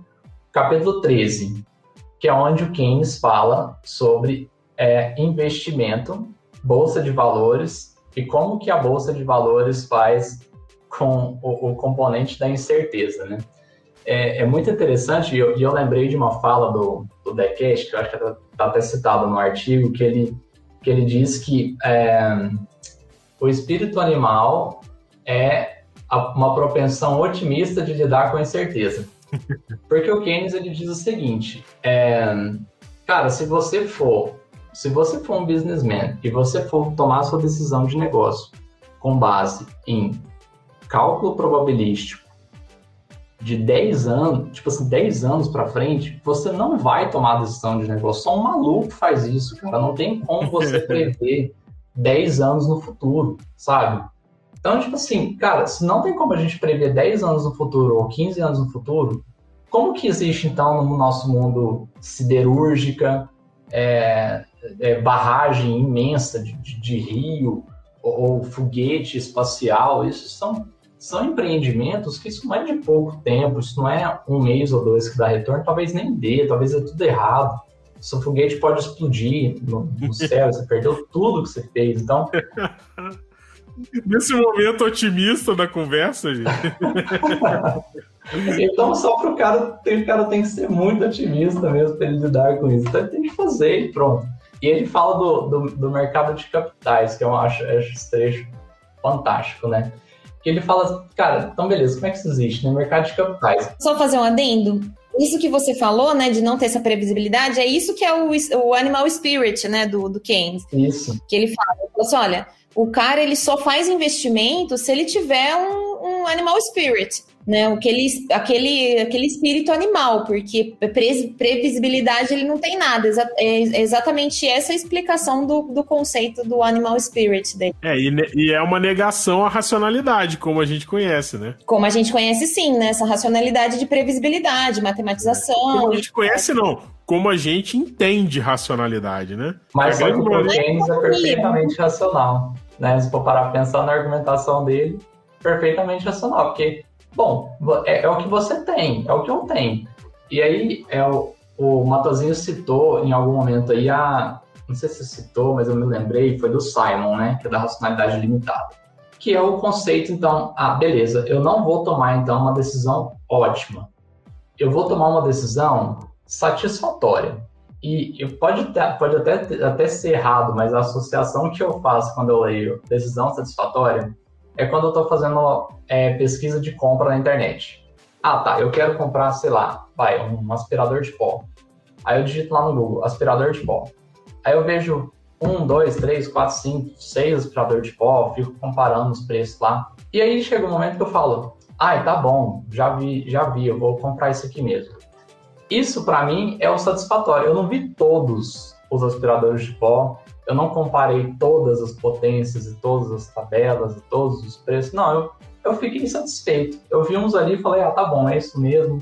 capítulo 13, que é onde o Keynes fala sobre é, investimento, bolsa de valores e como que a bolsa de valores faz com o, o componente da incerteza, né? É, é muito interessante, e eu, eu, lembrei de uma fala do, do Decast, que eu acho que está tá até citado no artigo, que ele, que ele diz que é, o espírito animal é uma propensão otimista de lidar com a incerteza. *laughs* Porque o Keynes ele diz o seguinte, é, cara, se você for, se você for um businessman e você for tomar sua decisão de negócio com base em cálculo probabilístico de 10 anos, tipo assim, 10 anos para frente, você não vai tomar a decisão de negócio. Só um maluco faz isso, cara. Não tem como você *laughs* prever 10 anos no futuro, sabe? Então, tipo assim, cara, se não tem como a gente prever 10 anos no futuro ou 15 anos no futuro, como que existe, então, no nosso mundo siderúrgica, é, é, barragem imensa de, de, de rio ou, ou, foguete espacial? Isso são, são empreendimentos que isso não é de pouco tempo, isso não é um mês ou dois que dá retorno, talvez nem dê, talvez é tudo errado seu foguete pode explodir no, no *laughs* céu, você perdeu tudo que você fez. Então. *laughs* Nesse momento otimista da conversa, gente. *laughs* então, só para o cara, o cara tem que ser muito otimista mesmo para ele lidar com isso. Então, ele tem que fazer e pronto. E ele fala do, do, do mercado de capitais, que eu acho, acho esse trecho fantástico, né? Que ele fala, cara, então beleza, como é que isso existe, né? Mercado de capitais. Só fazer um adendo isso que você falou, né, de não ter essa previsibilidade, é isso que é o, o animal spirit, né, do, do Keynes. Isso. Que ele fala, ele fala assim, olha, o cara ele só faz investimento se ele tiver um, um animal spirit né? Aquele, aquele, aquele espírito animal, porque pre previsibilidade ele não tem nada. É exatamente essa a explicação do, do conceito do animal spirit dele. É, e, e, é uma negação à racionalidade, como a gente conhece, né? Como a gente conhece, sim, né? Essa racionalidade de previsibilidade, matematização. Como a gente conhece, não. Como a gente entende racionalidade, né? Mas o James é perfeitamente racional. Né? Se for parar pensar na argumentação dele, perfeitamente racional, porque Bom, é, é, o que você tem, é o que eu tenho. E aí, é o, o Matosinho citou em algum momento aí a. Não sei se citou, mas eu me lembrei, foi do Simon, né? Que é da racionalidade limitada. Que é o conceito, então, ah, beleza, eu não vou tomar então uma decisão ótima. Eu vou tomar uma decisão satisfatória. E, pode, pode até, até ser errado, mas a associação que eu faço quando eu leio decisão satisfatória é quando eu estou fazendo é, pesquisa de compra na internet. Ah, tá, eu quero comprar, sei lá, vai, um aspirador de pó. Aí eu digito lá no Google, aspirador de pó. Aí eu vejo um, dois, três, quatro, cinco, seis aspiradores de pó, fico comparando os preços lá. E aí chega um momento que eu falo, ah, tá bom, já vi, já vi, eu vou comprar isso aqui mesmo. Isso para mim é o satisfatório. Eu não vi todos os aspiradores de pó, eu não comparei todas as potências e todas as tabelas e todos os preços. Não, eu, eu fiquei insatisfeito. Eu vi uns ali e falei, ah, tá bom, é isso mesmo,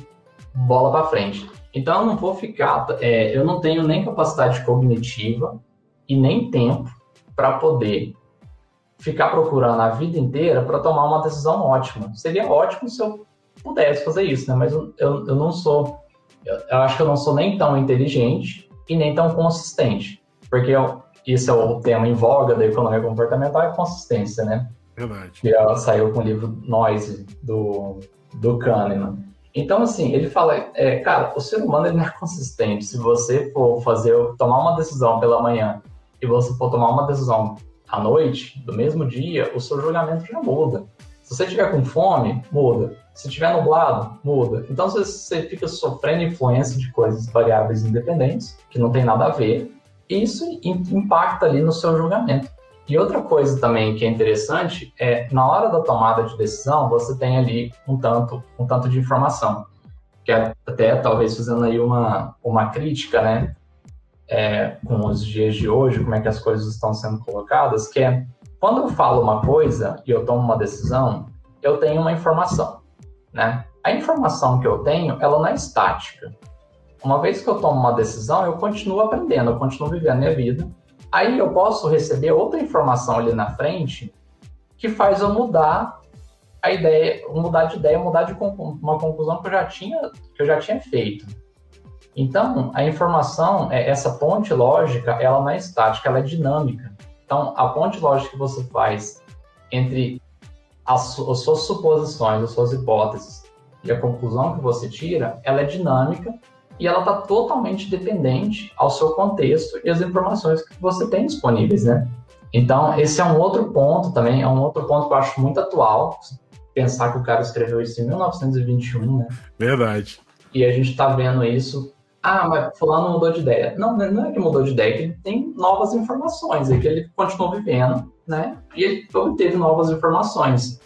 bola para frente. Então eu não vou ficar, é, eu não tenho nem capacidade cognitiva e nem tempo para poder ficar procurando a vida inteira para tomar uma decisão ótima. Seria ótimo se eu pudesse fazer isso, né? Mas eu, eu, eu não sou eu, eu, acho que eu não sou nem tão inteligente e nem tão consistente, porque eu, isso é o tema em voga da economia comportamental, é consistência, né? Verdade. Que ela saiu com o livro Noise, do, do Kahneman. Então, assim, ele fala, é, cara, o ser humano ele não é consistente. Se você for fazer, tomar uma decisão pela manhã e você for tomar uma decisão à noite, do mesmo dia, o seu julgamento já muda. Se você tiver com fome, muda. Se tiver nublado, muda. Então você fica sofrendo influência de coisas variáveis independentes, que não tem nada a ver, isso impacta ali no seu julgamento. E outra coisa também que é interessante é, na hora da tomada de decisão, você tem ali um tanto, um tanto de informação. Que é até talvez fazendo aí uma, uma crítica, né? É, com os dias de hoje, como é que as coisas estão sendo colocadas, que é quando eu falo uma coisa e eu tomo uma decisão, eu tenho uma informação né? A informação que eu tenho, ela não é estática. Uma vez que eu tomo uma decisão, eu continuo aprendendo, eu continuo vivendo minha vida. Aí eu posso receber outra informação ali na frente que faz eu mudar a ideia, mudar de ideia, mudar de uma conclusão que eu já tinha, que eu já tinha feito. Então, a informação, é, essa ponte lógica, ela não é estática, ela é dinâmica. Então, a ponte lógica que você faz entre as, as suas suposições, as suas hipóteses e a conclusão que você tira, ela é dinâmica e ela está totalmente dependente ao seu contexto e as informações que você tem disponíveis, né? Então, esse é um outro ponto também, é um outro ponto que eu acho muito atual, pensar que o cara escreveu isso em 1921, né? Verdade. E a gente está vendo isso. Ah, mas fulano mudou de ideia. Não, não é que mudou de ideia, é que ele tem novas informações, é que ele continuou vivendo né? E ele obteve novas informações.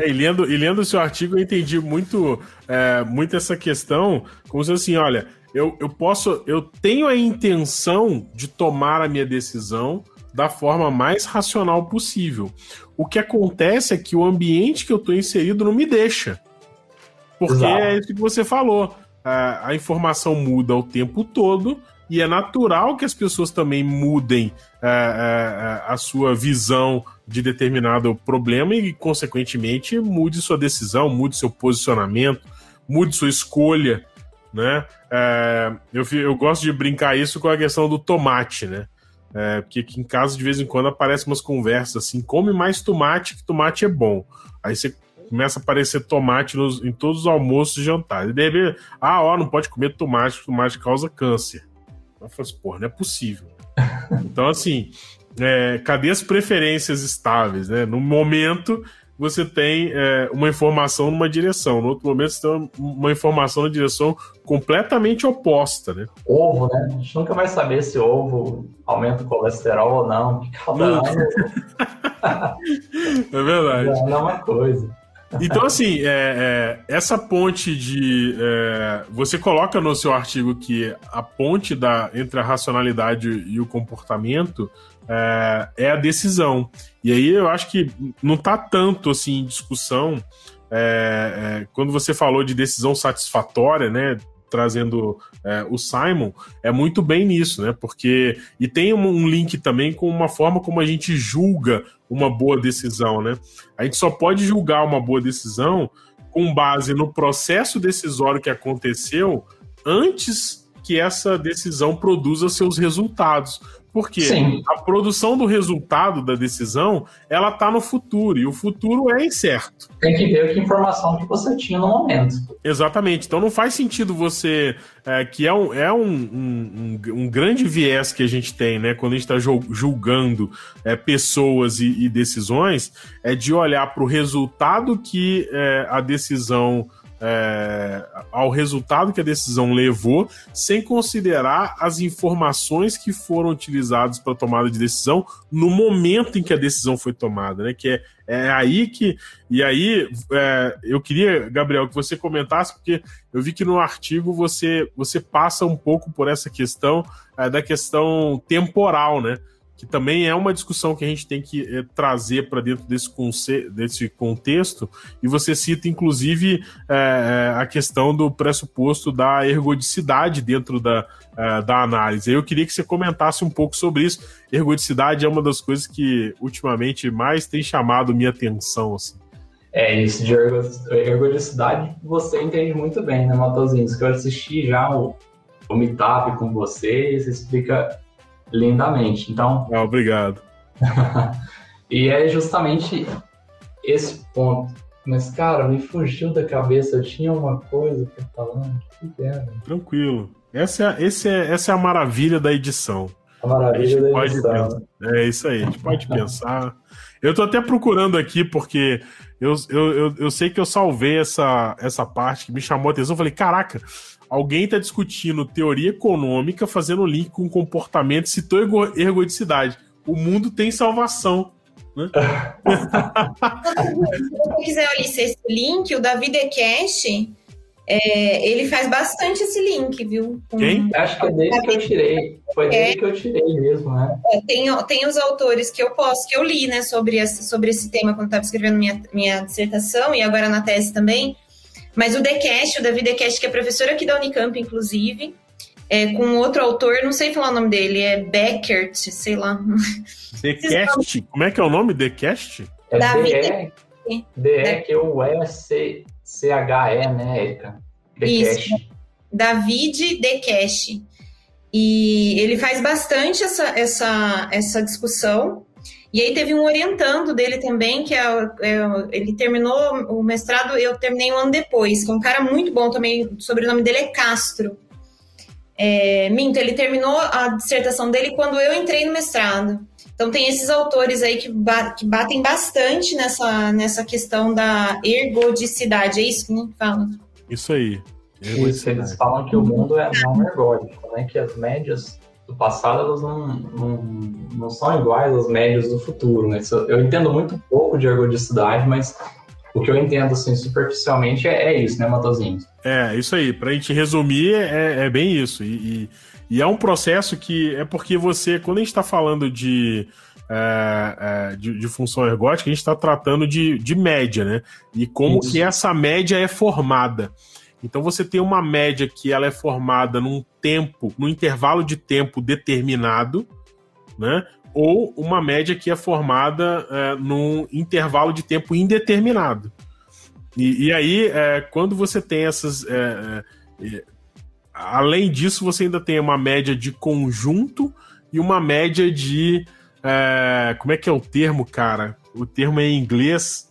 É, e lendo, e lendo o seu artigo, eu entendi muito, é, muito essa questão, como se assim, olha, eu, eu posso, eu tenho a intenção de tomar a minha decisão da forma mais racional possível. O que acontece é que o ambiente que eu estou inserido não me deixa. Porque Exato. é isso que você falou. A, a informação muda o tempo todo e é natural que as pessoas também mudem é, é, é, a sua visão de determinado problema e, consequentemente, mude sua decisão, mude seu posicionamento, mude sua escolha, né? É, eu, eu gosto de brincar isso com a questão do tomate, né? É, porque aqui em casa, de vez em quando, aparecem umas conversas assim, come mais tomate, que tomate é bom. Aí você começa a aparecer tomate nos, em todos os almoços e jantares. E de repente, ah, ó, não pode comer tomate, tomate causa câncer. Eu falei assim, porra, não é possível. *laughs* então, assim, é, cadê as preferências estáveis, né? No momento, você tem é, uma informação numa direção, no outro momento, você tem uma informação na direção completamente oposta, né? Ovo, né? A gente nunca vai saber se ovo aumenta o colesterol ou não. Cada ano... *laughs* é verdade. *laughs* É a mesma coisa. Então, assim, é, é, essa ponte de. É, você coloca no seu artigo que a ponte da, entre a racionalidade e o comportamento é, é a decisão. E aí eu acho que não está tanto assim em discussão. É, é, quando você falou de decisão satisfatória, né? Trazendo é, o Simon, é muito bem nisso, né? Porque. E tem um, um, link também com uma forma como a gente julga uma boa decisão, né? A gente só pode julgar uma boa decisão com base no processo decisório que aconteceu antes que essa decisão produza seus resultados. Porque Sim. a produção do resultado da decisão, ela está no futuro, e o futuro é incerto. Tem que ver que informação que você tinha no momento. Exatamente. Então não faz sentido você. é, que é, um, é um, um, um- um grande viés que a gente tem, né? Quando a gente está julgando é, pessoas e, e decisões, é de olhar para o resultado que é, a decisão. É, ao resultado que a decisão levou, sem considerar as informações que foram utilizadas para a tomada de decisão no momento em que a decisão foi tomada, né? Que é, é aí que. E aí, é, eu queria, Gabriel, que você comentasse, porque eu vi que no artigo você, você passa um pouco por essa questão é, da questão temporal, né? Que também é uma discussão que a gente tem que é, trazer para dentro desse, conce- desse contexto, e você cita, inclusive, é, a questão do pressuposto da ergodicidade dentro da, é, da análise. Eu queria que você comentasse um pouco sobre isso. Ergodicidade é uma das coisas que ultimamente mais tem chamado minha atenção. Assim. É, isso de ergo- ergodicidade você entende muito bem, né, Matosinho? Isso que eu assisti já o, o Meetup com você, você explica lindamente. Então, Ah, obrigado. *laughs* e é justamente esse ponto. Mas, cara, me fugiu da cabeça, eu tinha uma coisa pra falar. O que era? Tranquilo. Essa é, a- esse é, essa é a maravilha da edição. A maravilha A da pode edição. pensar. É isso aí, a gente pode pensar. Eu tô até procurando aqui, porque eu, eu, eu, eu sei que eu salvei essa, essa parte que me chamou a atenção. Eu falei, caraca, alguém tá discutindo teoria econômica, fazendo link com comportamento, citou ergo- ergodicidade. O mundo tem salvação. *laughs* Se você quiser olhar esse link, o Davi Decash, é, ele faz bastante esse link, viu? Com- Quem? Acho que é dele que eu tirei. Foi dele que eu tirei mesmo, né? É, Tem, tem os autores que eu posso, que eu li, né, sobre esse, sobre esse tema quando estava escrevendo minha, minha dissertação e agora na tese também. Mas o Decash, o Davi Decash, que é professor aqui da Unicamp, inclusive, é, com outro autor, não sei falar o nome dele, é Beckert, sei lá. Decast? Como é que é o nome? Decast? É Davi DE, DE que o E C C H E, né, Erika? Isso. David Decash. E ele faz bastante essa, essa, essa discussão. E aí teve um orientando dele também, que é, é- ele terminou o mestrado, eu terminei um ano depois, que é um cara muito bom também, o sobrenome dele é Castro. É, minto, ele terminou a dissertação dele quando eu entrei no mestrado. Então tem esses autores aí que, ba- que batem bastante nessa, nessa questão da ergodicidade, é isso que né, fala? Isso aí. Isso, eles falam que o mundo é não ergódico, né? Que as médias do passado elas não, não, não são iguais às médias do futuro, né? Eu entendo muito pouco de ergodicidade, mas o que eu entendo, assim, superficialmente é, é isso, né, Matosinho? É, isso aí. Pra gente resumir, é, é bem isso. E, e- e é um processo que é porque você, quando a gente está falando de, é, é, de, de função ergótica, a gente está tratando de, de média, né? E como Isso. que essa média é formada. Então você tem uma média que ela é formada num tempo, num intervalo de tempo determinado, né? Ou uma média que é formada é, num intervalo de tempo indeterminado. E, e aí, é, quando você tem essas. é, é, além disso, você ainda tem uma média de conjunto e uma média de. é, como é que é o termo, cara? O termo é em inglês.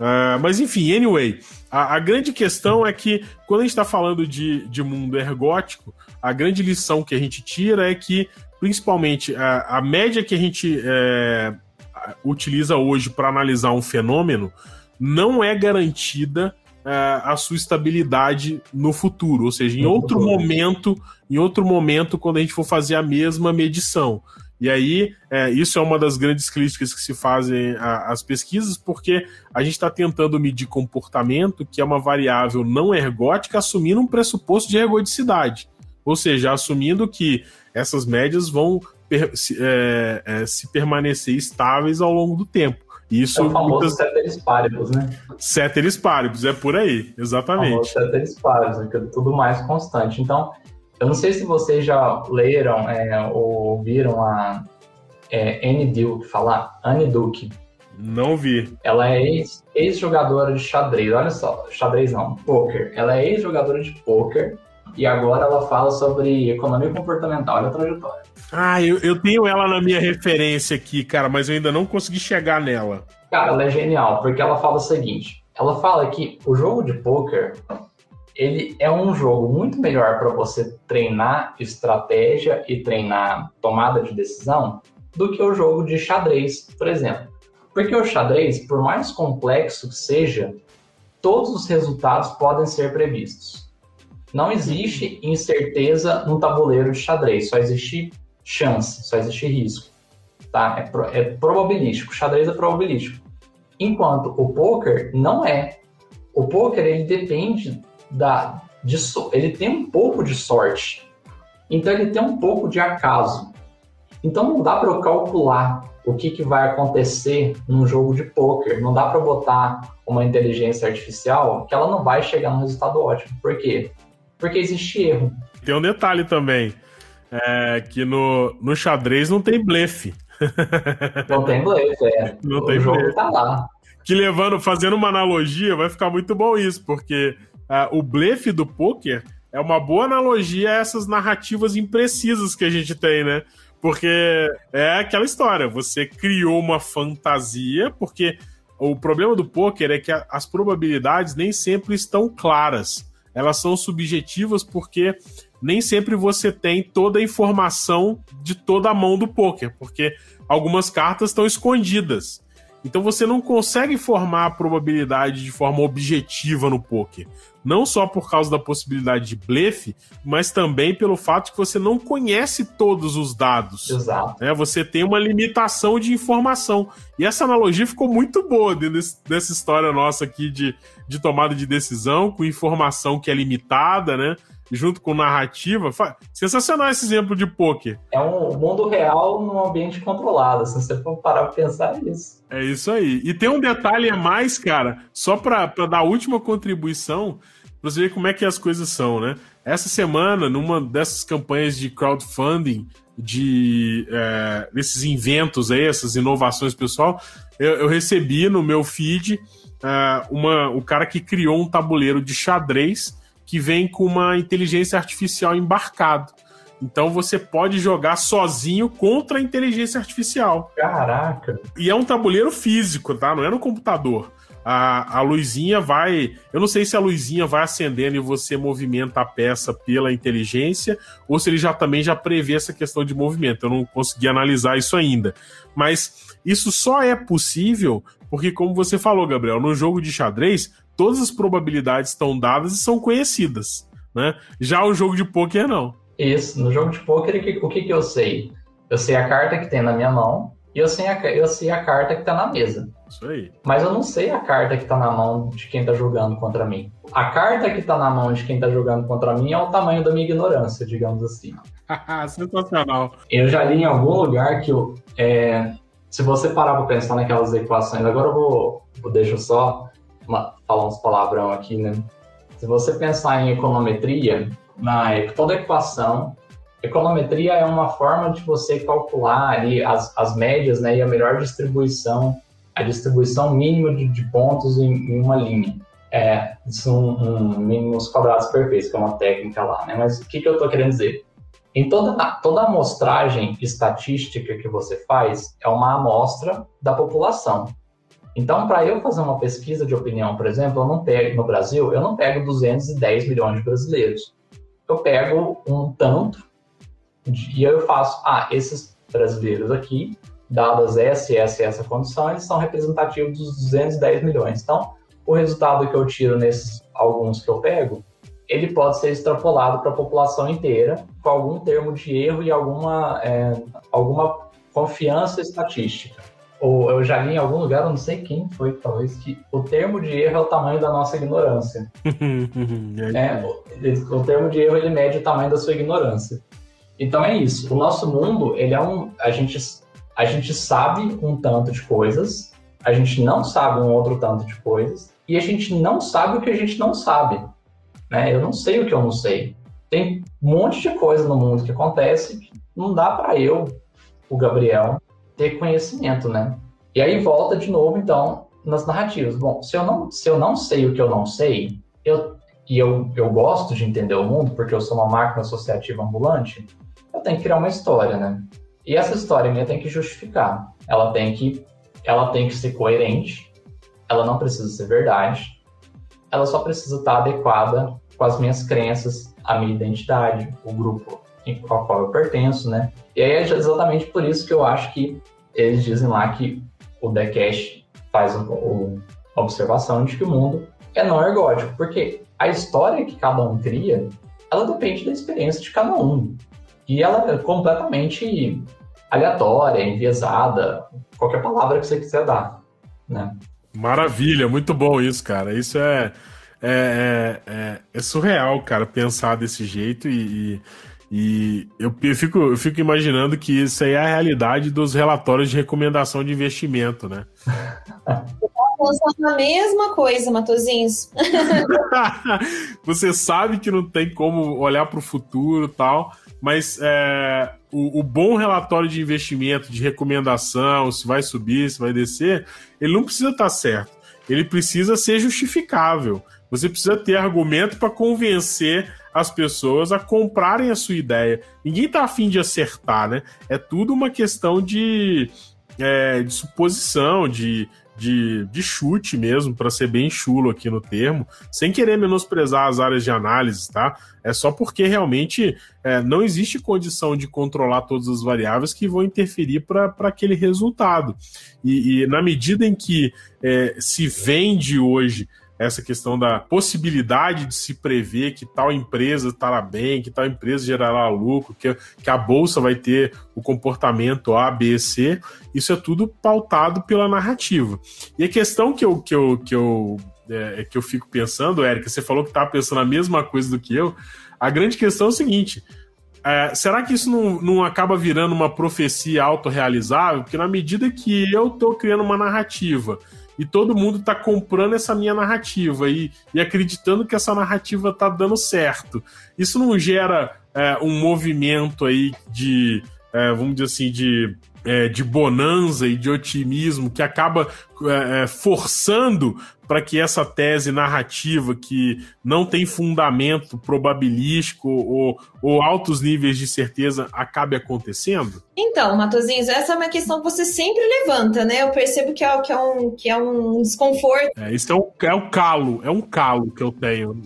É, mas enfim, anyway, a, a grande questão é que quando a gente está falando de, de mundo ergótico, a grande lição que a gente tira é que, principalmente, a, a média que a gente é, utiliza hoje para analisar um fenômeno não é garantida é, a sua estabilidade no futuro, ou seja, em outro momento, em outro momento, quando a gente for fazer a mesma medição. E aí, é, isso é uma das grandes críticas que se fazem às pesquisas, porque a gente está tentando medir comportamento, que é uma variável não ergótica, assumindo um pressuposto de ergodicidade. Ou seja, assumindo que essas médias vão se, é, é, se permanecer estáveis ao longo do tempo. E É Isso o famoso muitas ceteris paribus, né? ceteris paribus, é por aí, O exatamente. famoso ceteris paribus, né? que é tudo mais constante. Então, eu não sei se vocês já leram é, ou ouviram a é, Anne Duke falar, Anne Duke. Não vi. Ela é ex- ex-jogadora de xadrez, olha só, xadrez não, poker. Ela é ex-jogadora de poker e agora ela fala sobre economia comportamental e a trajetória. Ah, eu, eu tenho ela na minha referência aqui, cara, mas eu ainda não consegui chegar nela. Cara, ela é genial, porque ela fala o seguinte: ela fala que o jogo de poker ele é um jogo muito melhor para você treinar estratégia e treinar tomada de decisão do que o jogo de xadrez, por exemplo. Porque o xadrez, por mais complexo que seja, todos os resultados podem ser previstos. Não existe incerteza no tabuleiro de xadrez, só existe chance, só existe risco. Tá? É, pro, é probabilístico, o xadrez é probabilístico. Enquanto o poker não é. O poker ele depende da de, ele tem um pouco de sorte. Então ele tem um pouco de acaso. Então não dá para eu calcular o que, que vai acontecer num jogo de poker. Não dá para botar uma inteligência artificial que ela não vai chegar num resultado ótimo. Por quê? Porque existe erro. Tem um detalhe também, é que no, no xadrez não tem blefe. Não tem blefe, é. Não o tem jogo blefe. tá lá. Que levando, fazendo uma analogia, vai ficar muito bom isso, porque uh, o blefe do poker é uma boa analogia a essas narrativas imprecisas que a gente tem, né? Porque é aquela história, você criou uma fantasia, porque o problema do poker é que as probabilidades nem sempre estão claras. Elas são subjetivas porque nem sempre você tem toda a informação de toda a mão do poker, porque algumas cartas estão escondidas. Então você não consegue formar a probabilidade de forma objetiva no poker. Não só por causa da possibilidade de blefe, mas também pelo fato que você não conhece todos os dados. Exato. Né? Você tem uma limitação de informação. E essa analogia ficou muito boa dentro dessa história nossa aqui de, de tomada de decisão, com informação que é limitada, né? Junto com narrativa. Sensacional esse exemplo de poker. É um mundo real num ambiente controlado, se você for parar pra pensar nisso. É isso aí. E tem um detalhe a mais, cara, só para dar a última contribuição, pra você ver como é que as coisas são, né? Essa semana, numa dessas campanhas de crowdfunding, de é, esses inventos aí, essas inovações pessoal, eu, eu recebi no meu feed uh, uma, o cara que criou um tabuleiro de xadrez que vem com uma inteligência artificial embarcado. Então você pode jogar sozinho contra a inteligência artificial. Caraca! E é um tabuleiro físico, tá? Não é no computador. A, a luzinha vai. Eu não sei se a luzinha vai acendendo e você movimenta a peça pela inteligência, ou se ele já também já prevê essa questão de movimento. Eu não consegui analisar isso ainda. Mas isso só é possível porque, como você falou, Gabriel, no jogo de xadrez, todas as probabilidades estão dadas e são conhecidas. Né? Já o jogo de pôquer, não. Isso, no jogo de pôquer, o que, que eu sei? Eu sei a carta que tem na minha mão e eu sei a, eu sei a carta que tá na mesa. Isso aí. Mas eu não sei a carta que tá na mão de quem tá jogando contra mim. A carta que tá na mão de quem tá jogando contra mim é o tamanho da minha ignorância, digamos assim. *laughs* Sensacional. Eu já li em algum lugar que eu, é, se você parar para pensar naquelas equações, agora eu vou, eu só uma, falar uns palavrão aqui, né? Se você pensar em econometria, na toda equação, econometria é uma forma de você calcular ali as, as médias, né, e a melhor distribuição, a distribuição mínima de, de pontos em, em, uma linha. É, são um, mínimos quadrados perfeitos, que é uma técnica lá, né? Mas o que, que eu estou querendo dizer? Em toda, toda amostragem estatística que você faz é uma amostra da população. Então, para eu fazer uma pesquisa de opinião, por exemplo, eu não pego no Brasil, eu não pego 210 milhões de brasileiros. Eu pego um tanto e eu faço, ah, esses brasileiros aqui, dadas essa essa e essa condição, eles são representativos dos 210 milhões. Então, o resultado que eu tiro nesses alguns que eu pego ele pode ser extrapolado para a população inteira com algum termo de erro e alguma, é, alguma confiança estatística. Ou eu já li em algum lugar, eu não sei quem foi isso, que o termo de erro é o tamanho da nossa ignorância. *laughs* é, o, o, termo de erro ele mede o tamanho da sua ignorância. Então é isso. O nosso mundo, ele é um, a gente, a gente sabe um tanto de coisas, a gente não sabe um outro tanto de coisas e a gente não sabe o que a gente não sabe. Né? Eu não sei o que eu não sei. Tem um monte de coisa no mundo que acontece que não dá para eu, o Gabriel, ter conhecimento, né? E aí volta de novo, então, nas narrativas. Bom, se eu não, se eu não sei o que eu não sei, eu, e eu, eu gosto de entender o mundo, porque eu sou uma máquina associativa ambulante, eu tenho que criar uma história, né? E essa história minha tem que justificar. Ela tem que, ela tem que ser coerente, ela não precisa ser verdade, ela só precisa estar adequada com as minhas crenças, a minha identidade, o grupo em qual eu pertenço, né? E aí é exatamente por isso que eu acho que eles dizem lá que o Decast faz uma observação de que o mundo é não ergótico, porque a história que cada um cria, ela depende da experiência de cada um. E ela é completamente aleatória, enviesada, qualquer palavra que você quiser dar, né? Maravilha, muito bom isso, cara. Isso é, é, é, é, é surreal, cara, pensar desse jeito e, e, e eu, eu, fico, eu fico imaginando que isso aí é a realidade dos relatórios de recomendação de investimento, né? pensando a mesma coisa, Matozinhos. *laughs* Você sabe que não tem como olhar para o futuro tal, mas é, o, o, bom relatório de investimento, de recomendação, se vai subir, se vai descer, ele não precisa estar tá certo. Ele precisa ser justificável. Você precisa ter argumento para convencer as pessoas a comprarem a sua ideia. Ninguém está afim de acertar, né? É tudo uma questão de, é, de suposição, de, de, de chute mesmo, para ser bem chulo aqui no termo, sem querer menosprezar as áreas de análise, tá? É só porque realmente é, não existe condição de controlar todas as variáveis que vão interferir para aquele resultado. E, e, na medida em que é, se vende hoje essa questão da possibilidade de se prever que tal empresa estará bem, que tal empresa gerará lucro, que, que a bolsa vai ter o comportamento A, B, C, isso é tudo pautado pela narrativa. E a questão que eu, que eu, que eu, é, que eu fico pensando, Érica, você falou que estava pensando a mesma coisa do que eu, a grande questão é o seguinte. É, será que isso não, não acaba virando uma profecia autorrealizável? Porque na medida que eu estou criando uma narrativa e todo mundo tá comprando essa minha narrativa e, e acreditando que essa narrativa tá dando certo. Isso não gera é, um movimento aí de, é, vamos dizer assim, de, é, de bonança e de otimismo que acaba é, é, forçando para que essa tese narrativa que não tem fundamento probabilístico ou, ou, altos níveis de certeza acabe acontecendo? Então, Matosinhos, essa é uma questão que você sempre levanta, né? Eu percebo que é, que é, um, que é um desconforto. É, isso é um, é um calo, é um calo que eu tenho.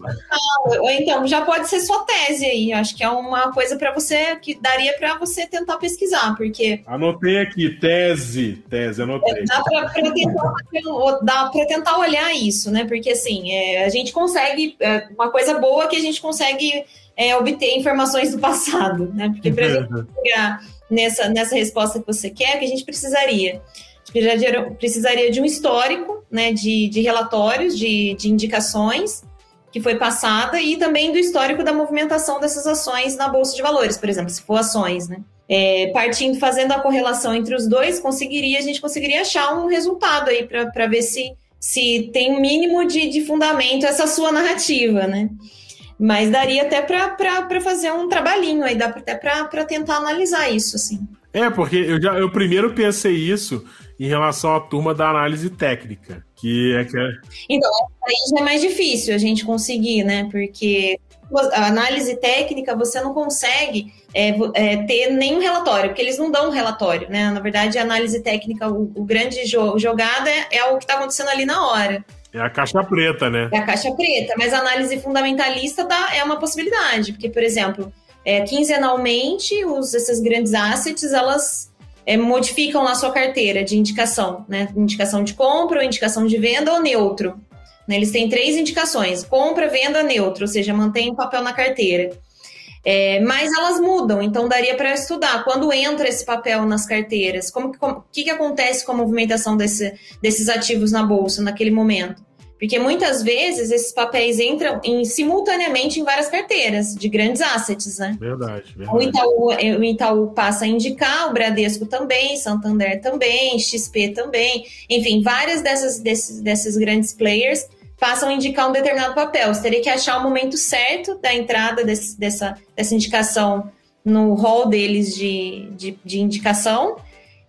Então, já pode ser sua tese aí. Acho que é uma coisa para você que daria para você tentar pesquisar, porque. Anotei aqui, tese, tese, anotei. Dá para tentar dá para tentar olhar isso, né? Porque assim, é, a gente consegue. É, uma coisa boa é que a gente consegue é, obter informações do passado, né? Porque para a gente chegar nessa, nessa resposta que você quer, que a gente precisaria? A gente precisaria, precisaria de um histórico, né? De, de relatórios, de, de indicações que foi passada e também do histórico da movimentação dessas ações na Bolsa de Valores, por exemplo, se for ações, né? é, partindo, fazendo a correlação entre os dois, conseguiria, a gente conseguiria achar um resultado aí para ver se, se tem um mínimo de, de fundamento essa sua narrativa, né? Mas daria até para fazer um trabalhinho aí, dá até para tentar analisar isso, assim. É, porque eu já eu primeiro pensei isso em relação à turma da análise técnica, que é que é... Então, aí já é mais difícil a gente conseguir, né? Porque a análise técnica você não consegue é, é, ter nenhum relatório, porque eles não dão um relatório, né? Na verdade, a análise técnica, o, o grande jo jogada é, é o que está acontecendo ali na hora. É a caixa preta, né? É a caixa preta, mas a análise fundamentalista dá, é uma possibilidade, porque, por exemplo, é, quinzenalmente, os, esses grandes assets, elas é, modificam a sua carteira de indicação, né? Indicação de compra, ou indicação de venda ou neutro. Né? Eles têm três indicações: compra, venda, neutro, ou seja, mantém o papel na carteira. É, mas elas mudam, então daria para estudar quando entra esse papel nas carteiras, como que, como, que, que acontece com a movimentação desse, desses ativos na bolsa naquele momento. Porque muitas vezes esses papéis entram em, simultaneamente em várias carteiras de grandes assets, né? Verdade, verdade. O Itaú, o Itaú passa a indicar, o Bradesco também, Santander também, XP também, enfim, várias dessas, desses, desses grandes players passam indicar um determinado papel. Você teria que achar o momento certo da entrada desse, dessa, dessa indicação no hall deles de, de, de indicação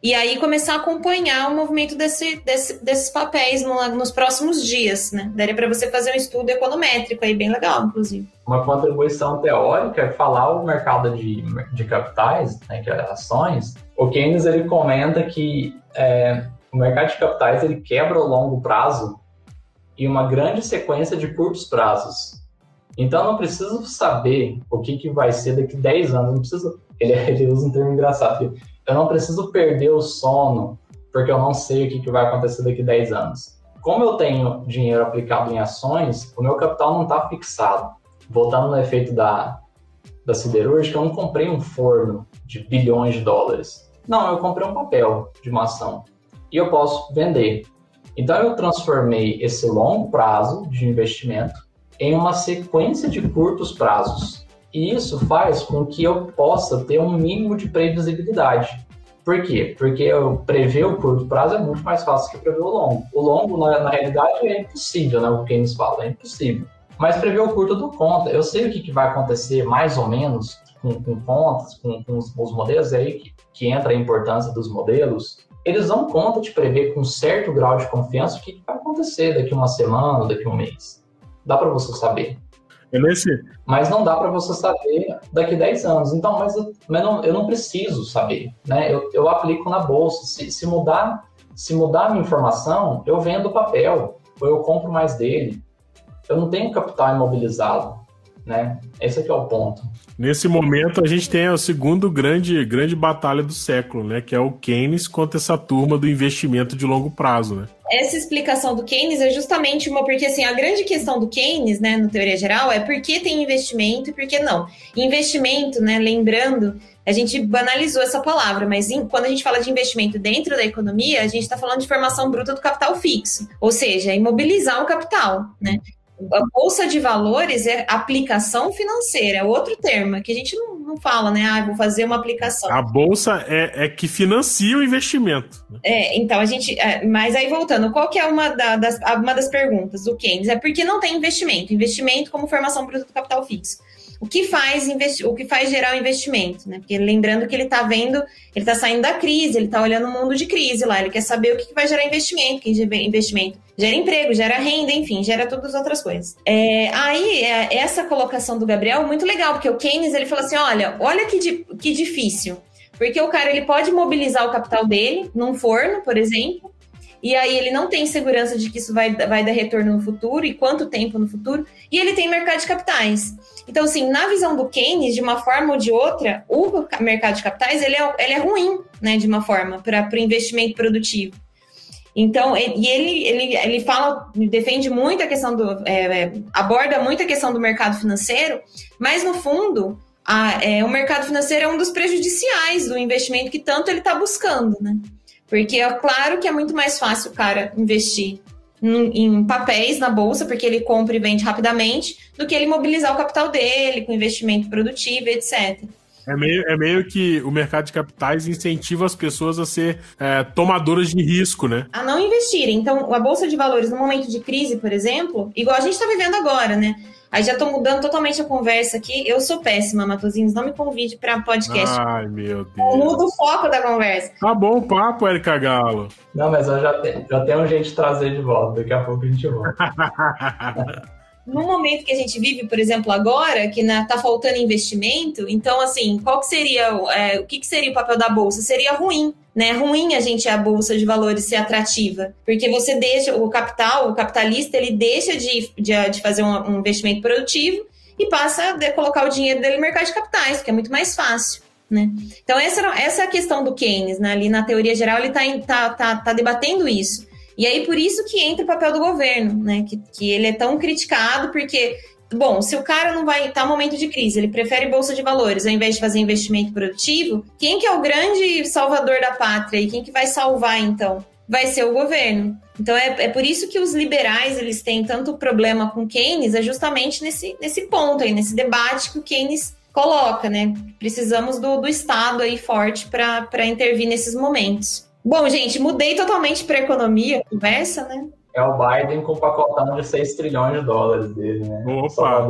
e aí começar a acompanhar o movimento desse, desse, desses papéis no, nos próximos dias, né? Daria para você fazer um estudo econométrico aí, bem legal, inclusive. Uma contribuição teórica é falar o mercado de, de capitais, né, que é ações. O Keynes ele comenta que é, o mercado de capitais ele quebra o longo prazo e uma grande sequência de curtos prazos. Então, não preciso saber o que, que vai ser daqui 10 anos. Não preciso. Ele, *laughs* ele usa um termo engraçado. Eu não preciso perder o sono porque eu não sei o que, que vai acontecer daqui 10 anos. Como eu tenho dinheiro aplicado em ações, o meu capital não está fixado. Voltando no efeito da, da siderúrgica, eu não comprei um forno de bilhões de dólares. Não, eu comprei um papel de uma ação. E eu posso vender. Então eu transformei esse longo prazo de investimento em uma sequência de curtos prazos. E isso faz com que eu possa ter um mínimo de previsibilidade. Por quê? Porque eu prever o curto prazo é muito mais fácil que prever o longo. O longo, na, na realidade, é impossível, né? O que eles falam, é impossível. Mas prever o curto do conta. Eu sei o que, que vai acontecer mais ou menos com, com contas, com, com os, os, modelos é aí que, que entra a importância dos modelos. Eles dão conta de prever com certo grau de confiança o que, vai acontecer daqui uma semana, daqui um mês. Dá para você saber. É nesse... Mas não dá para você saber daqui 10 anos. Então, mas, eu, mas não, eu não preciso saber. Né? Eu, eu aplico na bolsa. Se, se, mudar se mudar a minha informação, eu vendo o papel, ou eu compro mais dele. Eu não tenho capital imobilizado. Né? Esse aqui é o ponto. Nesse momento, a gente tem a segunda grande, grande batalha do século, né? Que é o Keynes contra essa turma do investimento de longo prazo, né? Essa explicação do Keynes é justamente uma porque assim a grande questão do Keynes, né, no teoria geral, é por que tem investimento e por que não. Investimento, né, lembrando, a gente banalizou essa palavra, mas em, quando a gente fala de investimento dentro da economia, a gente está falando de formação bruta do capital fixo, ou seja, imobilizar o capital, né? A bolsa de valores é aplicação financeira, é outro termo que a gente não, não fala, né? Ah, vou fazer uma aplicação. A bolsa é, é que financia o investimento. Né? É, então a gente. É, mas aí voltando, qual que é uma, da, das, uma das perguntas do Keynes? É porque não tem investimento. Investimento como formação bruta do capital fixo o que faz o que faz gerar o investimento, né? Porque lembrando que ele está vendo, ele está saindo da crise, ele está olhando o mundo de crise lá, ele quer saber o que vai gerar investimento, que investimento gera emprego, gera renda, enfim, gera todas as outras coisas. É, aí, é, essa colocação do Gabriel muito legal, porque o Keynes ele falou assim: olha, olha que, di, que difícil. Porque o cara ele pode mobilizar o capital dele num forno, por exemplo, e aí ele não tem segurança de que isso vai, vai dar retorno no futuro e quanto tempo no futuro, e ele tem mercado de capitais. Então, assim, na visão do Keynes, de uma forma ou de outra, o mercado de capitais ele é, ele é ruim, né, de uma forma, para o investimento produtivo. Então, e ele, ele, ele fala, defende muito a questão do. É, é, aborda muito a questão do mercado financeiro, mas no fundo, a, é, o mercado financeiro é um dos prejudiciais do investimento que tanto ele está buscando, né? Porque é claro que é muito mais fácil o cara investir em papéis na bolsa, porque ele compra e vende rapidamente, do que ele mobilizar o capital dele com investimento produtivo, etc. É meio, é meio que o mercado de capitais incentiva as pessoas a ser é, tomadoras de risco, né? A não investirem. Então, a Bolsa de Valores, no momento de crise, por exemplo, igual a gente está vivendo agora, né? Aí já tô mudando totalmente a conversa aqui. Eu sou péssima, Matosinhos. Não me convide para podcast. Ai, meu Deus. Muda o foco da conversa. Tá bom o papo, Erika Galo. Não, mas eu já, te, já tenho um jeito de trazer de volta. Daqui a pouco a gente volta. *laughs* no momento que a gente vive, por exemplo, agora, que está faltando investimento, então, assim, qual que seria, é, o que, que seria o papel da Bolsa? Seria ruim, né? Ruim a gente, a Bolsa de Valores ser atrativa, porque você deixa, o capital, o capitalista, ele deixa de, de, de fazer um, um investimento produtivo e passa a colocar o dinheiro dele no mercado de capitais, que é muito mais fácil. Né? Então, essa, essa é a questão do Keynes, né? ali na teoria geral, ele está tá, tá, tá debatendo isso. E aí, por isso que entra o papel do governo, né? Que, que ele é tão criticado, porque, bom, se o cara não vai estar tá momento de crise, ele prefere bolsa de valores ao invés de fazer investimento produtivo, quem que é o grande salvador da pátria e quem que vai salvar, então? Vai ser o governo. Então é, é por isso que os liberais eles têm tanto problema com Keynes, é justamente nesse, nesse ponto aí, nesse debate que o Keynes coloca, né? Precisamos do, do Estado aí forte para intervir nesses momentos. Bom, gente, mudei totalmente para economia, conversa, né? É o Biden com o pacotão de 6 trilhões de dólares dele, né? Opa!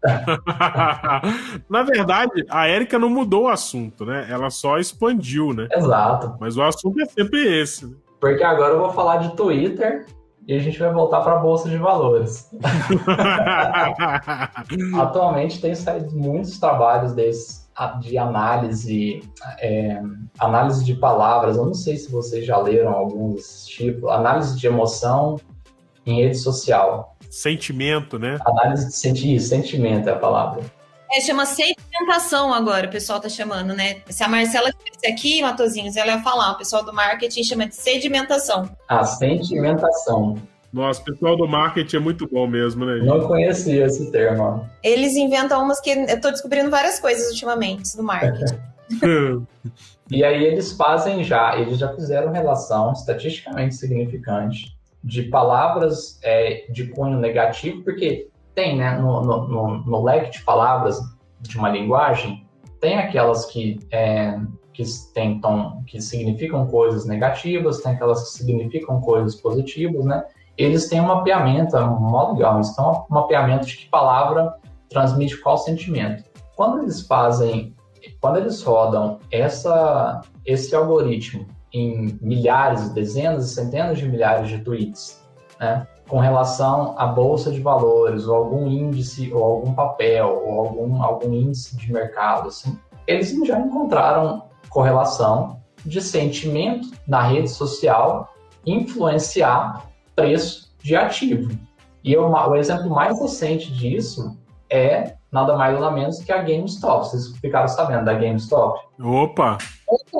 *laughs* Na verdade, a Érica não mudou o assunto, né? Ela só expandiu, né? Exato. Mas o assunto é sempre esse. Né? Porque agora eu vou falar de Twitter e a gente vai voltar para a Bolsa de Valores. *laughs* *laughs* Atualmente tem saído muitos trabalhos desses de análise, é, análise de palavras. Eu não sei se vocês já leram alguns tipos. Análise de emoção em rede social. Sentimento, né? Análise de sentir, sentimento é a palavra. É, chama sedimentação agora, o pessoal tá chamando, né? Se a Marcela estivesse aqui, Matozinhos, ela ia falar, o pessoal do marketing chama de sedimentação. Ah, sentimentação. Nossa, o pessoal do marketing é muito bom mesmo, né? Não conhecia esse termo. Eles inventam umas que eu tô descobrindo várias coisas ultimamente do marketing. *laughs* *laughs* e aí eles fazem já, eles já fizeram relação estatisticamente significante de palavras é, de cunho negativo, porque tem, né, no, no, no, leque de palavras de uma linguagem, tem aquelas que, é, que, tentam, que significam coisas negativas, tem aquelas que significam coisas positivas, né? Eles têm um mapeamento, é um modo legal, eles têm um mapeamento de que palavra transmite qual sentimento. Quando eles fazem, quando eles rodam essa, esse algoritmo em milhares, dezenas e centenas de milhares de tweets, né, com relação à bolsa de valores, ou algum índice, ou algum papel, ou algum, algum índice de mercado, assim, eles já encontraram correlação de sentimento na rede social influenciar preço de ativo. E o exemplo mais recente disso é nada mais nada menos que a GameStop. Vocês ficaram sabendo da GameStop? Opa!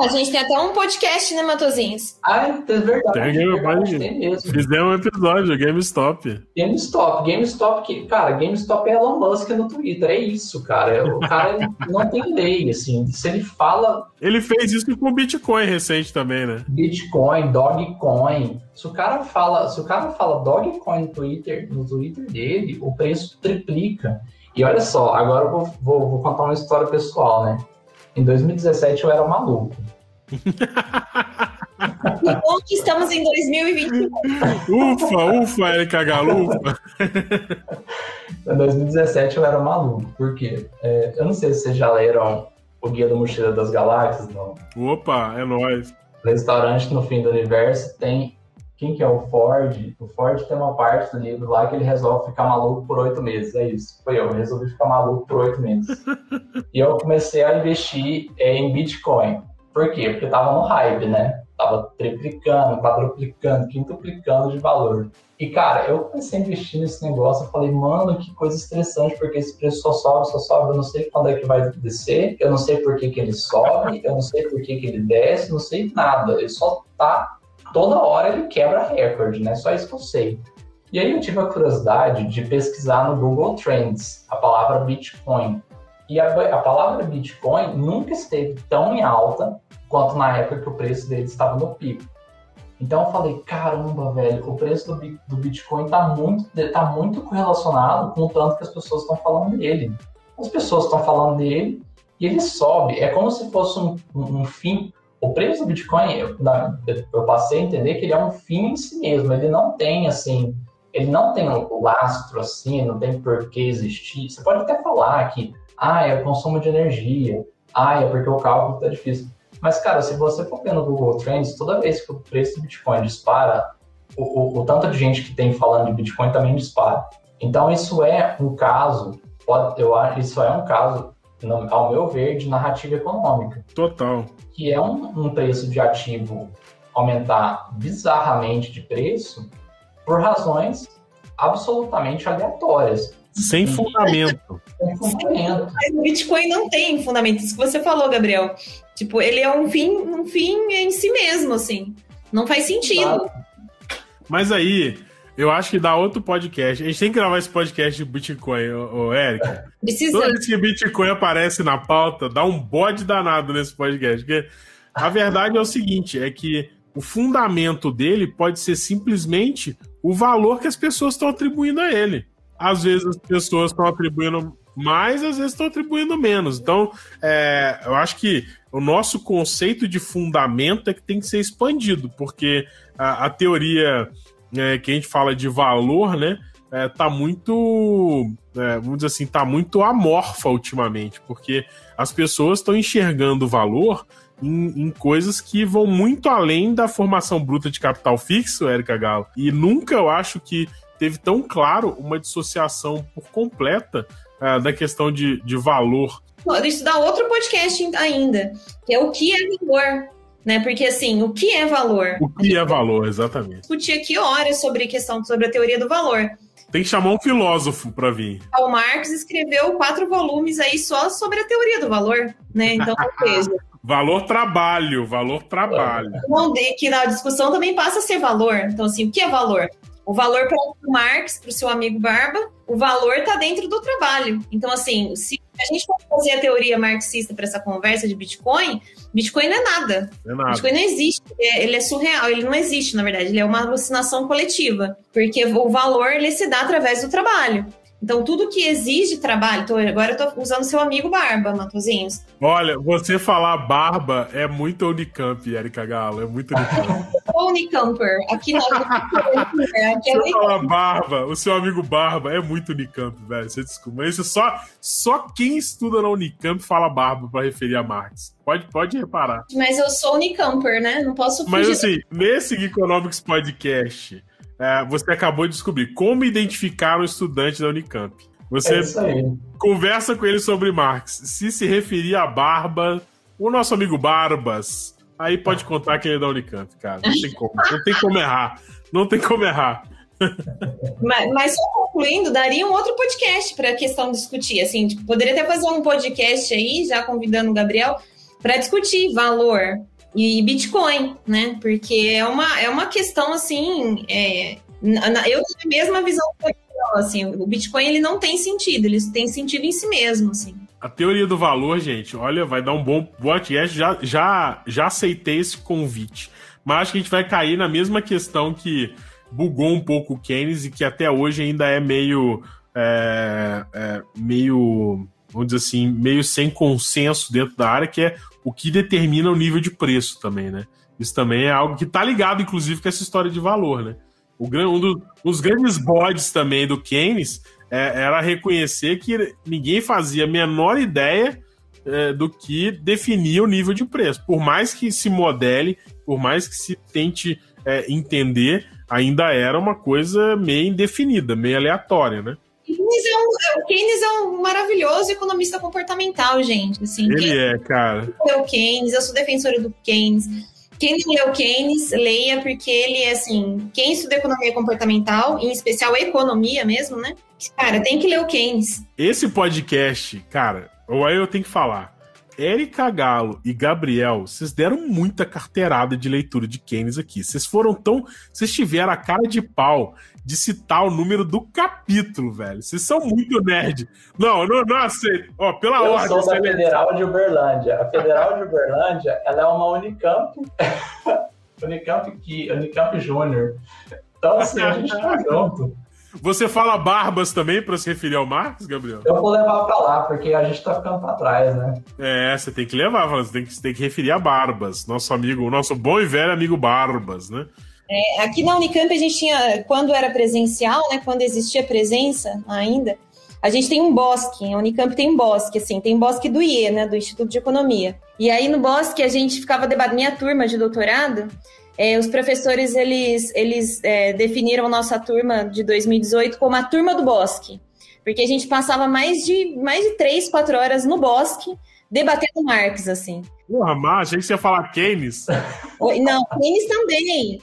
A gente tem até um podcast, né, Matozinhos? Ah, é verdade. Tem, é verdade, tem mesmo. Fizemos um episódio, GameStop. GameStop, GameStop, que, cara, GameStop é Elon Musk no Twitter, é isso, cara. O cara *laughs* não tem lei, assim. Se ele fala. Ele fez isso com o Bitcoin recente também, né? Bitcoin, Dogecoin. Se o cara fala, se o cara fala Dogecoin no Twitter, no Twitter dele, o preço triplica. E olha só, agora eu vou, vou, vou contar uma história pessoal, né? Em 2017 eu era maluco. Que bom que estamos em 2021. Ufa, ufa, Erika Galufa. em 2017 eu era maluco, por quê? É, eu não sei se vocês já leram o Guia do Mochila das Galáxias, não. Opa, é nóis. Restaurante no Fim do Universo tem quem que é o Ford? O Ford tem uma parte do livro lá que ele resolve ficar maluco por oito meses. É isso. Foi eu, eu resolvi ficar maluco por oito meses. *laughs* e eu comecei a investir em Bitcoin. Por quê? Porque tava no hype, né? Tava triplicando, quadruplicando, quintuplicando de valor. E, cara, eu comecei a investir nesse negócio. Eu falei, mano, que coisa estressante, porque esse preço só sobe, só sobe. Eu não sei quando é que vai descer, eu não sei por que, que ele sobe, eu não sei por que, que ele desce, não sei nada. Ele só tá toda hora ele quebra recorde, né? Só isso que eu sei. E aí eu tive a curiosidade de pesquisar no Google Trends a palavra Bitcoin. E a, a palavra Bitcoin nunca esteve tão em alta quanto na época que o preço dele estava no pico. Então eu falei, caramba, velho, o preço do, do Bitcoin está muito, tá muito correlacionado com o tanto que as pessoas estão falando dele. As pessoas estão falando dele e ele sobe. É como se fosse um, um, um fim o preço do Bitcoin, eu, eu, passei a entender que ele é um fim em si mesmo. Ele não tem, assim, ele não tem um lastro, assim, não tem por que existir. Você pode até falar que, ah, é o consumo de energia, ah, é porque o cálculo está difícil. Mas, cara, se você for ver no Google Trends, toda vez que o preço do Bitcoin dispara, o, o, o tanto de gente que tem falando de Bitcoin também dispara. Então, isso é um caso, pode, eu acho, isso é um caso ao meu ver, de narrativa econômica. Total. Que é um, um preço de ativo aumentar bizarramente de preço por razões absolutamente aleatórias. Sem fundamento. Sem fundamento. Mas o Bitcoin não tem fundamento. Isso que você falou, Gabriel. Tipo, ele é um fim, um fim em si mesmo, assim. Não faz sentido. Mas aí, eu acho que dá outro podcast. A gente tem que gravar esse podcast de Bitcoin, ô, ô Érica. Precisa. Toda vez que Bitcoin aparece na pauta, dá um bode danado nesse podcast. Porque a verdade é o seguinte: é que o fundamento dele pode ser simplesmente o valor que as pessoas estão atribuindo a ele. Às vezes as pessoas estão atribuindo mais, às vezes estão atribuindo menos. Então, é, eu acho que o nosso conceito de fundamento é que tem que ser expandido, porque a, a teoria é, que a gente fala de valor, né? é, tá muito, é, vamos dizer assim, tá muito amorfa ultimamente, porque as pessoas estão enxergando valor em, em, coisas que vão muito além da formação bruta de capital fixo, Érica Galo. E nunca eu acho que teve tão claro uma dissociação por completa uh, da questão de, de valor. Isso dá outro podcast ainda, que é o que é valor. Né? Porque assim, o que é valor? O que é valor, exatamente. Discutir aqui horas sobre a questão sobre a teoria do valor. Tem que chamar um filósofo para vir. O Marx escreveu quatro volumes aí só sobre a teoria do valor, né? Então. *laughs* Valor trabalho, valor trabalho. Não, que na discussão também passa a ser valor. Então, assim, o que é valor? O valor para o Marx, para o seu amigo Barba, o valor está dentro do trabalho. Então, assim, se a gente for fazer a teoria marxista para essa conversa de Bitcoin, Bitcoin não é nada. É nada. Bitcoin não existe. Ele é surreal. Ele não existe, na verdade. Ele é uma alucinação coletiva. Porque o valor ele se dá através do trabalho. Então, tudo que exige trabalho. Agora eu tô usando seu amigo Barba, Matozinhos. Olha, você falar Barba é muito Unicamp, Erika Galo. É muito Unicamp. *laughs* Unicamper. Aqui não. Aqui é você falar Barba, o seu amigo Barba é muito Unicamp, velho. Você desculpa. Isso só, só quem estuda na Unicamp fala Barba para referir a Marx. Pode, pode reparar. Mas eu sou Unicamper, né? Não posso fugir. Mas assim, nesse Economics Podcast é, você acabou de descobrir como identificar um estudante da Unicamp. Você é conversa com ele sobre Marx. Se se referir a Barba, o nosso amigo Barbas, aí pode contar que ele é da Unicamp, cara. Não tem como, não tem como errar. Não tem como errar. mas, mas, só concluindo, daria um outro podcast para a questão discutir. Assim, tipo, poderia até fazer um podcast aí, já convidando o Gabriel, para discutir valor e Bitcoin, né? Porque é uma, é uma questão assim. É, eu tenho a mesma visão assim, o Bitcoin ele não tem sentido, ele tem sentido em si mesmo, assim. A teoria do valor, gente, olha, vai dar um bom podcast. Já, já, já aceitei esse convite. Mas acho que a gente vai cair na mesma questão que bugou um pouco o Keynes e que até hoje ainda é meio. É, é, meio. Vamos dizer assim, meio sem consenso dentro da área, que é o que determina o nível de preço também, né? Isso também é algo que está ligado, inclusive, com essa história de valor, né? O, um, um dos grandes bodes também do Keynes é, era reconhecer que ninguém fazia a menor ideia é, do que definia o nível de preço. Por mais que se modele, por mais que se tente é, entender, ainda era uma coisa meio indefinida, meio aleatória, né? Keynes é um, o Keynes é um maravilhoso economista comportamental, gente. Assim, Ele Keynes, é, cara. Eu Keynes, eu sou defensora do Keynes. Quem não leu Keynes, leia, porque ele é assim, quem estuda economia comportamental, em especial economia mesmo, né? Cara, tem que ler o Keynes. Esse podcast, cara, ou aí eu tenho que falar. Érica Galo e Gabriel, vocês deram muita carteirada de leitura de Keynes aqui. Vocês foram tão. Vocês tiveram a cara de pau de citar o número do capítulo, velho. Vocês são muito nerd. Não, não, não aceito. Ó, pela Eu ordem. Eu sou da Federal de Uberlândia. A Federal de Uberlândia, ela é uma Unicamp. *laughs* Unicamp que Unicamp Júnior. Então, assim, a gente tá junto. Você fala barbas também para se referir ao Marcos, Gabriel? Eu vou levar para lá, porque a gente tá ficando para trás, né? É, você tem que levar, você tem que, você tem que referir a Barbas, nosso amigo, o nosso bom e velho amigo Barbas, né? É, aqui na Unicamp a gente tinha, quando era presencial, né, quando existia presença ainda, a gente tem um bosque, a Unicamp tem um bosque, assim, tem um bosque do IE, né, do Instituto de Economia. E aí no bosque a gente ficava debatendo, minha turma de doutorado, é, os professores, eles, eles é, definiram nossa turma de 2018 como a turma do bosque, porque a gente passava mais de, mais de três, quatro horas no bosque, debatendo Marx, assim. Porra, mas achei que você ia falar Keynes. *laughs* Não, Keynes também.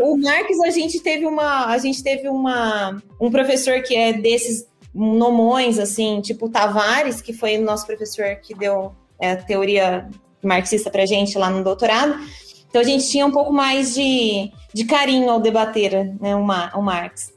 o Marx, a gente teve uma. A gente teve uma, um professor que é desses nomões, assim, tipo Tavares, que foi o nosso professor que deu é, teoria marxista pra gente lá no doutorado. Então a gente tinha um pouco mais de, de carinho ao debater né, o, o Marx.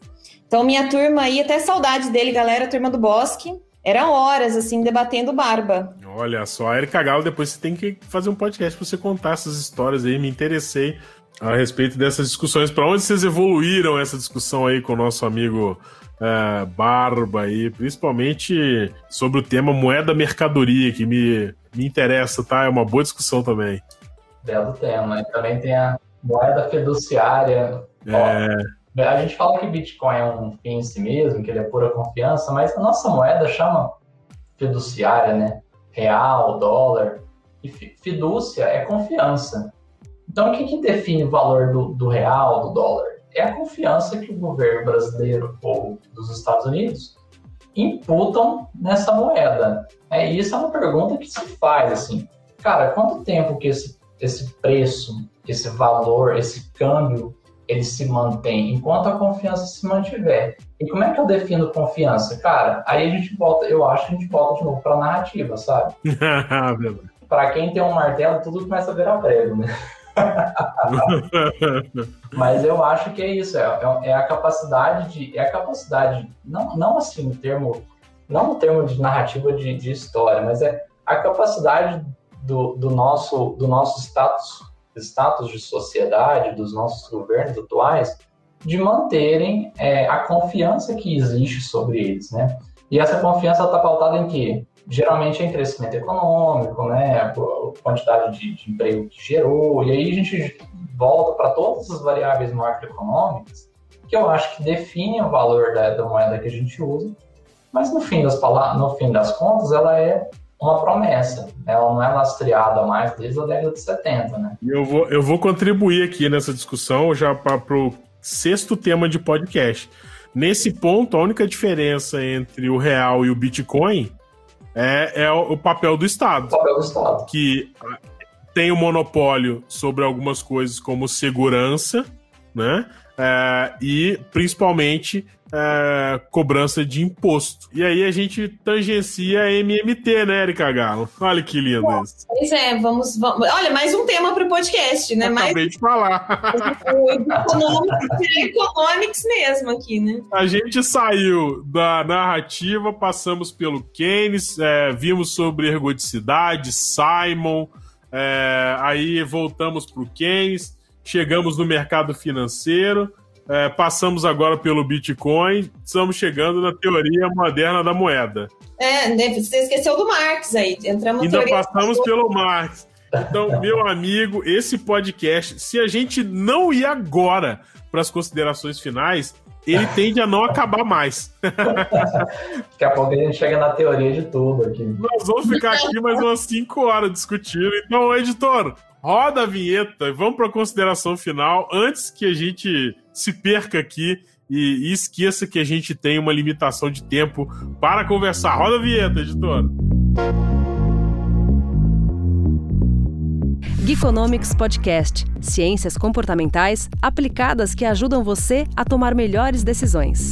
Então minha turma aí, até saudade dele, galera, turma do Bosque. Eram horas, assim, debatendo barba. Olha só, Erika Galo, depois você tem que fazer um podcast para você contar essas histórias aí. Me interessei a respeito dessas discussões. Para onde vocês evoluíram essa discussão aí com o nosso amigo é, Barba aí, principalmente sobre o tema moeda mercadoria, que me, me interessa, tá? É uma boa discussão também. Belo tema. E também tem a moeda fiduciária. É. A gente fala que Bitcoin é um fim em si mesmo, que ele é pura confiança, mas a nossa moeda chama fiduciária, né? Real, dólar. E fidúcia é confiança. Então, o que, que define o valor do, do real, do dólar? É a confiança que o governo brasileiro ou dos Estados Unidos imputam nessa moeda. É, isso é uma pergunta que se faz, assim, cara, quanto tempo que esse, esse preço, esse valor, esse câmbio ele se mantém enquanto a confiança se mantiver. E como é que eu defino confiança? Cara, aí a gente volta, eu acho que a gente volta de novo para a narrativa, sabe? *laughs* para quem tem um martelo, tudo começa a virar prego, né? *laughs* Mas eu acho que é isso, é, é, é, a capacidade de. É a capacidade, não, não assim no termo, não no termo de narrativa de, de história, mas é a capacidade do, do, nosso, do nosso status status de sociedade dos nossos governos atuais de manterem é, a confiança que existe sobre eles, né? E essa confiança está pautada em quê? Geralmente em crescimento econômico, né? A quantidade de, de emprego que gerou, e aí a gente volta para todas as variáveis macroeconômicas que eu acho que definem o valor da, da moeda que a gente usa, mas no fim das, no fim das contas ela é uma promessa. Ela não é lastreada mais desde a década de 70, né? Eu vou, eu vou contribuir aqui nessa discussão já para o sexto tema de podcast. Nesse ponto, a única diferença entre o real e o Bitcoin é, é o papel do Estado. O papel do Estado. Que tem o um monopólio sobre algumas coisas como segurança, né? É, e principalmente é, cobrança de imposto. E aí a gente tangencia a MMT, né, Erika Galo? Olha que lindo isso. Pois é, vamos, vamos. Olha, mais um tema para o podcast, né? Acabei mais... de falar. *laughs* O economics, economics mesmo aqui, né? A gente saiu da narrativa, passamos pelo Keynes, é, vimos sobre ergodicidade, Simon, é, aí voltamos para o Keynes, chegamos no mercado financeiro é, passamos agora pelo Bitcoin, estamos chegando na teoria moderna da moeda. É, né, você esqueceu do Marx aí. Entramos Ainda passamos pelo Marx. Então, *laughs* meu amigo, esse podcast, se a gente não ir agora para as considerações finais, ele tende a não acabar mais. *laughs* Daqui a pouco a gente chega na teoria de tudo aqui. Nós vamos ficar aqui mais umas 5 horas discutindo. Então, editor, roda a vinheta e vamos para a consideração final antes que a gente se perca aqui e, e, esqueça que a gente tem uma limitação de tempo para conversar. Roda a vinheta, editor. Geekonomics Podcast Ciências comportamentais aplicadas que ajudam você a tomar melhores decisões.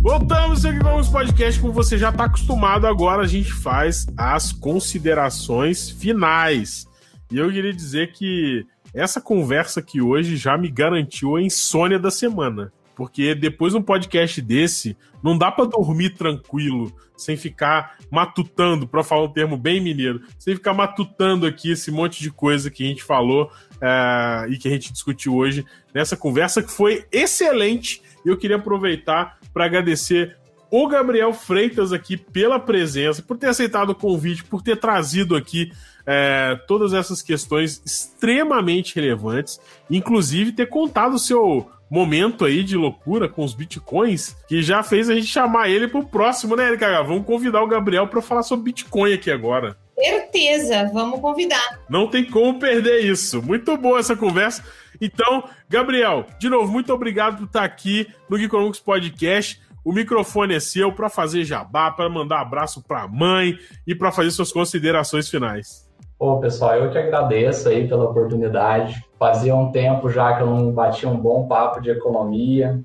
Voltamos aqui com os podcast, como você já está acostumado agora, a gente faz as considerações finais. E eu queria dizer que essa conversa aqui hoje já me garantiu a insônia da semana. Porque depois de um podcast desse, não dá para dormir tranquilo, sem ficar matutando, para falar um termo bem mineiro, sem ficar matutando aqui esse monte de coisa que a gente falou é, e que a gente discutiu hoje nessa conversa, que foi excelente. Eu queria aproveitar para agradecer o Gabriel Freitas aqui pela presença, por ter aceitado o convite, por ter trazido aqui é, todas essas questões extremamente relevantes, inclusive ter contado o seu momento aí de loucura com os bitcoins, que já fez a gente chamar ele pro próximo, né, Erika? Vamos convidar o Gabriel para falar sobre Bitcoin aqui agora. Certeza, vamos convidar. Não tem como perder isso. Muito boa essa conversa. Então, Gabriel, de novo, muito obrigado por estar aqui no Geekonomics Podcast. O microfone é seu para fazer jabá, para mandar abraço para a mãe e para fazer suas considerações finais. Pô, pessoal, eu que agradeço aí pela oportunidade. Fazia um tempo já que eu não batia um bom papo de economia.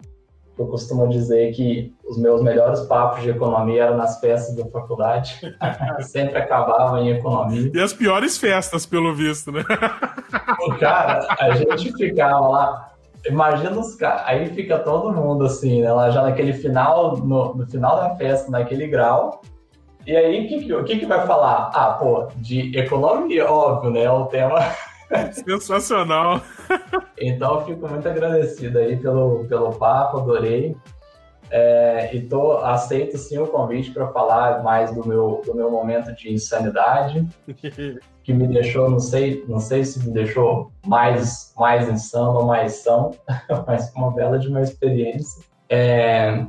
Eu costumo dizer que os meus melhores papos de economia eram nas festas da faculdade. *laughs* Sempre acabavam em economia. E as piores festas, pelo visto, né? *laughs* Cara, a gente ficava lá. Imagina os caras. Aí fica todo mundo assim, né? Lá já naquele final, no, no final da festa, naquele grau. E aí, o que, que, que, que vai falar? Ah, pô, de economia, óbvio, né? É o tema. *laughs* Sensacional. então, eu fico muito agradecido aí pelo, pelo papo, adorei. É, e tô, aceito sim o convite para falar mais do meu, do meu momento de insanidade, *laughs* que me deixou, não sei, não sei se me deixou mais, mais insano ou mais são, *laughs* mas uma bela de uma experiência. É,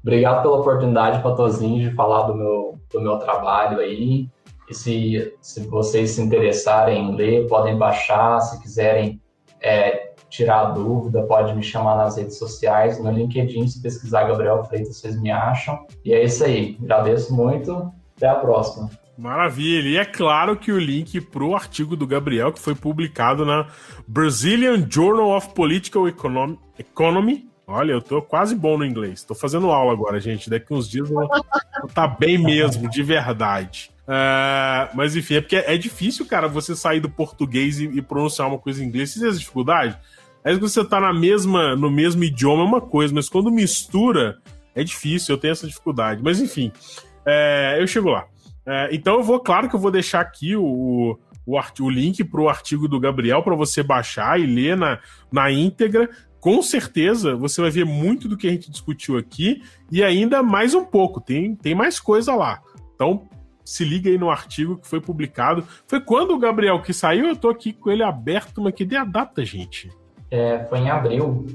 obrigado pela oportunidade, Patozinho, de falar do meu, do meu trabalho aí. E se, se vocês se interessarem em ler, podem baixar, se quiserem é, tirar dúvida, pode me chamar nas redes sociais, no LinkedIn, se pesquisar Gabriel Freitas, vocês me acham. E é isso aí. Agradeço muito. Até a próxima. Maravilha. E é claro que o link para o artigo do Gabriel, que foi publicado na Brazilian Journal of Political Economy. Economy. Olha, eu tô quase bom no inglês. Tô fazendo aula agora, gente. Daqui uns dias eu vou *laughs* tá bem mesmo, de verdade. Uh, mas enfim, é porque é difícil, cara, você sair do português e, e pronunciar uma coisa em inglês. Você tem essa dificuldade? Aí que você tá na mesma, no mesmo idioma é uma coisa, mas quando mistura, é difícil, eu tenho essa dificuldade. Mas enfim, é, eu chego lá. É, então eu vou, claro que eu vou deixar aqui o, o, o link para o artigo do Gabriel para você baixar e ler na, na íntegra. Com certeza você vai ver muito do que a gente discutiu aqui e ainda mais um pouco. Tem, tem mais coisa lá. Então se liga aí no artigo que foi publicado. Foi quando o Gabriel que saiu, eu tô aqui com ele aberto, mas que dê a data, gente. É, foi em abril.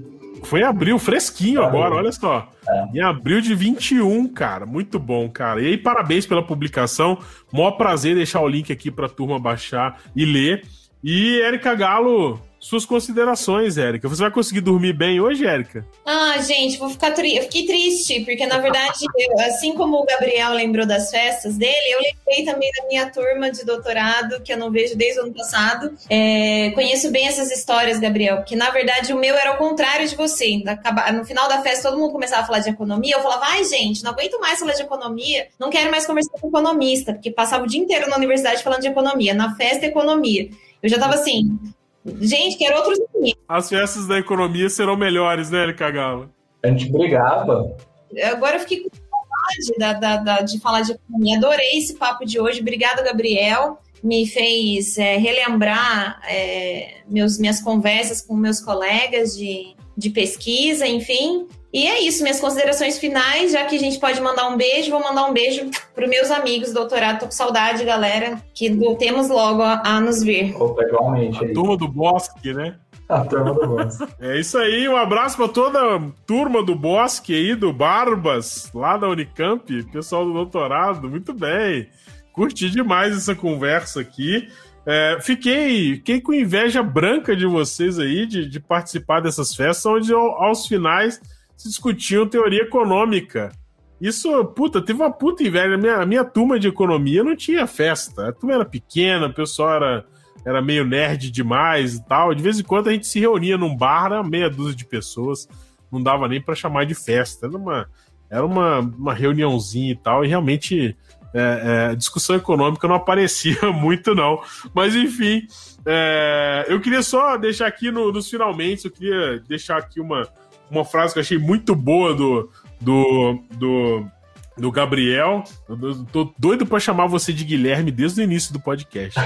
Foi em abril, fresquinho abril. agora, olha só. É. Em abril de 21, cara. Muito bom, cara. E aí, parabéns pela publicação. Mó prazer deixar o link aqui pra turma baixar e ler. E Erika Galo, suas considerações, Érica. Você vai conseguir dormir bem hoje, Érica? Ah, gente, vou ficar tri... eu fiquei triste, porque na verdade, *laughs* eu, assim como o Gabriel lembrou das festas dele, eu lembrei também da minha turma de doutorado, que eu não vejo desde o ano passado. É... Conheço bem essas histórias, Gabriel, porque na verdade o meu era o contrário de você. No final da festa, todo mundo começava a falar de economia. Eu falava, ai, gente, não aguento mais falar de economia, não quero mais conversar com economista, porque passava o dia inteiro na universidade falando de economia, na festa, economia. Eu já tava assim, Gente, quero outros As festas da economia serão melhores, né, Galo? A gente brigava. Agora eu fiquei com vontade da, da, da, de falar de economia. Adorei esse papo de hoje. Obrigada, Gabriel. Me fez é, relembrar é, meus, minhas conversas com meus colegas de, de pesquisa, enfim. E é isso, minhas considerações finais, já que a gente pode mandar um beijo, vou mandar um beijo para meus amigos doutorado. Tô com saudade, galera, que voltemos logo a, a nos ver. Opa, igualmente. A turma do Bosque, né? A turma do Bosque. *laughs* É isso aí, um abraço para toda a turma do Bosque aí, do Barbas, lá da Unicamp, pessoal do doutorado, muito bem. Curti demais essa conversa aqui. É, fiquei, fiquei com inveja branca de vocês aí, de, de participar dessas festas, onde aos finais se discutiam teoria econômica. Isso, puta, teve uma puta inveja. A minha, a minha turma de economia não tinha festa. A turma era pequena, o pessoal era, era meio nerd demais e tal. De vez em quando a gente se reunia num bar, meia dúzia de pessoas. Não dava nem para chamar de festa. Era uma, era uma, uma reuniãozinha e tal. E realmente é, é, discussão econômica não aparecia *laughs* muito, não. Mas enfim, é, eu queria só deixar aqui no, nos finalmente, eu queria deixar aqui uma, uma frase que eu achei muito boa do, do, do, do Gabriel. Eu tô doido para chamar você de Guilherme desde o início do podcast.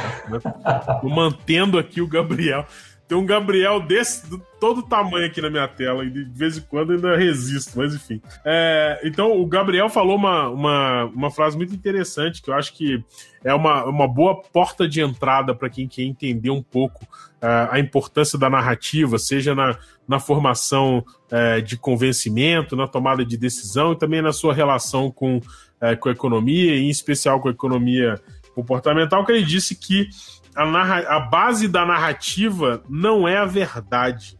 Tá? Tô mantendo aqui o Gabriel. Tem um Gabriel desse, do, todo tamanho aqui na minha tela, e de vez em quando ainda resisto, mas enfim. É, então, o Gabriel falou uma, uma, uma frase muito interessante, que eu acho que é uma, uma boa porta de entrada para quem quer entender um pouco uh, a importância da narrativa, seja na, na formação uh, de convencimento, na tomada de decisão e também na sua relação com, uh, com a economia, em especial com a economia comportamental, que ele disse que a, narra a base da narrativa não é a verdade,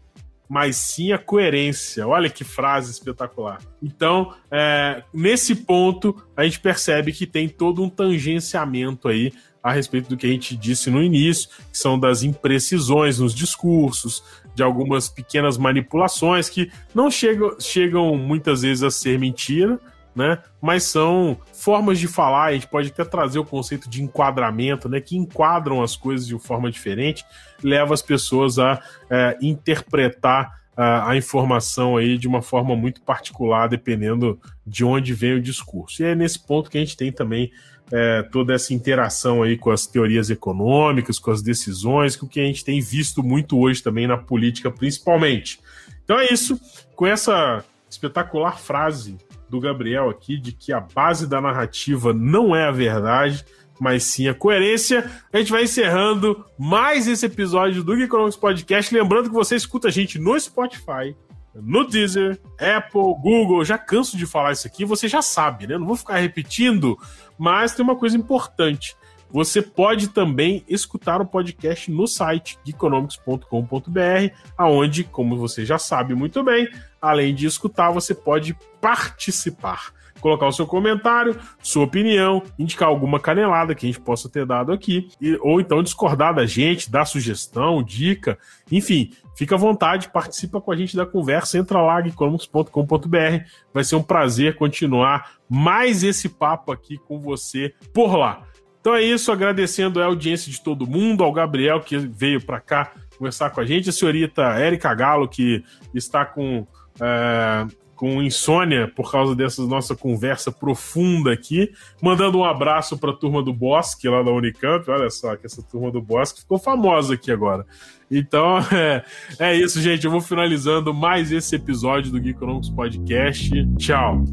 mas sim a coerência. Olha que frase espetacular. Então, é, nesse ponto, a gente percebe que tem todo um tangenciamento aí a respeito do que a gente disse no início, que são das imprecisões nos discursos, de algumas pequenas manipulações que não chegam, chegam muitas vezes a ser mentira, né? Mas são formas de falar, a gente pode até trazer o conceito de enquadramento, né? Que enquadram as coisas de uma forma diferente, leva as pessoas a é, interpretar a, a, informação aí de uma forma muito particular, dependendo de onde vem o discurso. E é nesse ponto que a gente tem também é, toda essa interação aí com as teorias econômicas, com as decisões, que o que a gente tem visto muito hoje também na política, principalmente. Então é isso. Com essa espetacular frase do Gabriel aqui de que a base da narrativa não é a verdade, mas sim a coerência. A gente vai encerrando mais esse episódio do Geekonomics Podcast. Lembrando que você escuta a gente no Spotify, no Deezer, Apple, Google. Já canso de falar isso aqui, você já sabe, né? Não vou ficar repetindo, mas tem uma coisa importante. Você pode também escutar o podcast no site geekonomics.com.br, aonde, como você já sabe muito bem, além de escutar, você pode participar colocar o seu comentário, sua opinião, indicar alguma canelada que a gente possa ter dado aqui, e, ou então discordar da gente, dar sugestão, dica, enfim, fica à vontade, participa com a gente da conversa, entra lá, economics.com.br, vai ser um prazer continuar mais esse papo aqui com você por lá. Então é isso, agradecendo a audiência de todo mundo, ao Gabriel que veio para cá conversar com a gente, a senhorita Érica Galo, que está com é, com insônia por causa dessa nossa conversa profunda aqui. Mandando um abraço para a turma do Bosque lá da Unicamp. Olha só que essa turma do Bosque ficou famosa aqui agora. Então *laughs* é, é isso, gente. Eu vou finalizando mais esse episódio do Geekonomics Podcast. Tchau.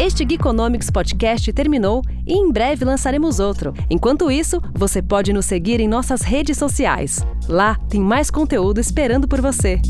Este Geekonomics Podcast terminou e em breve lançaremos outro. Enquanto isso, você pode nos seguir em nossas redes sociais. Lá tem mais conteúdo esperando por você.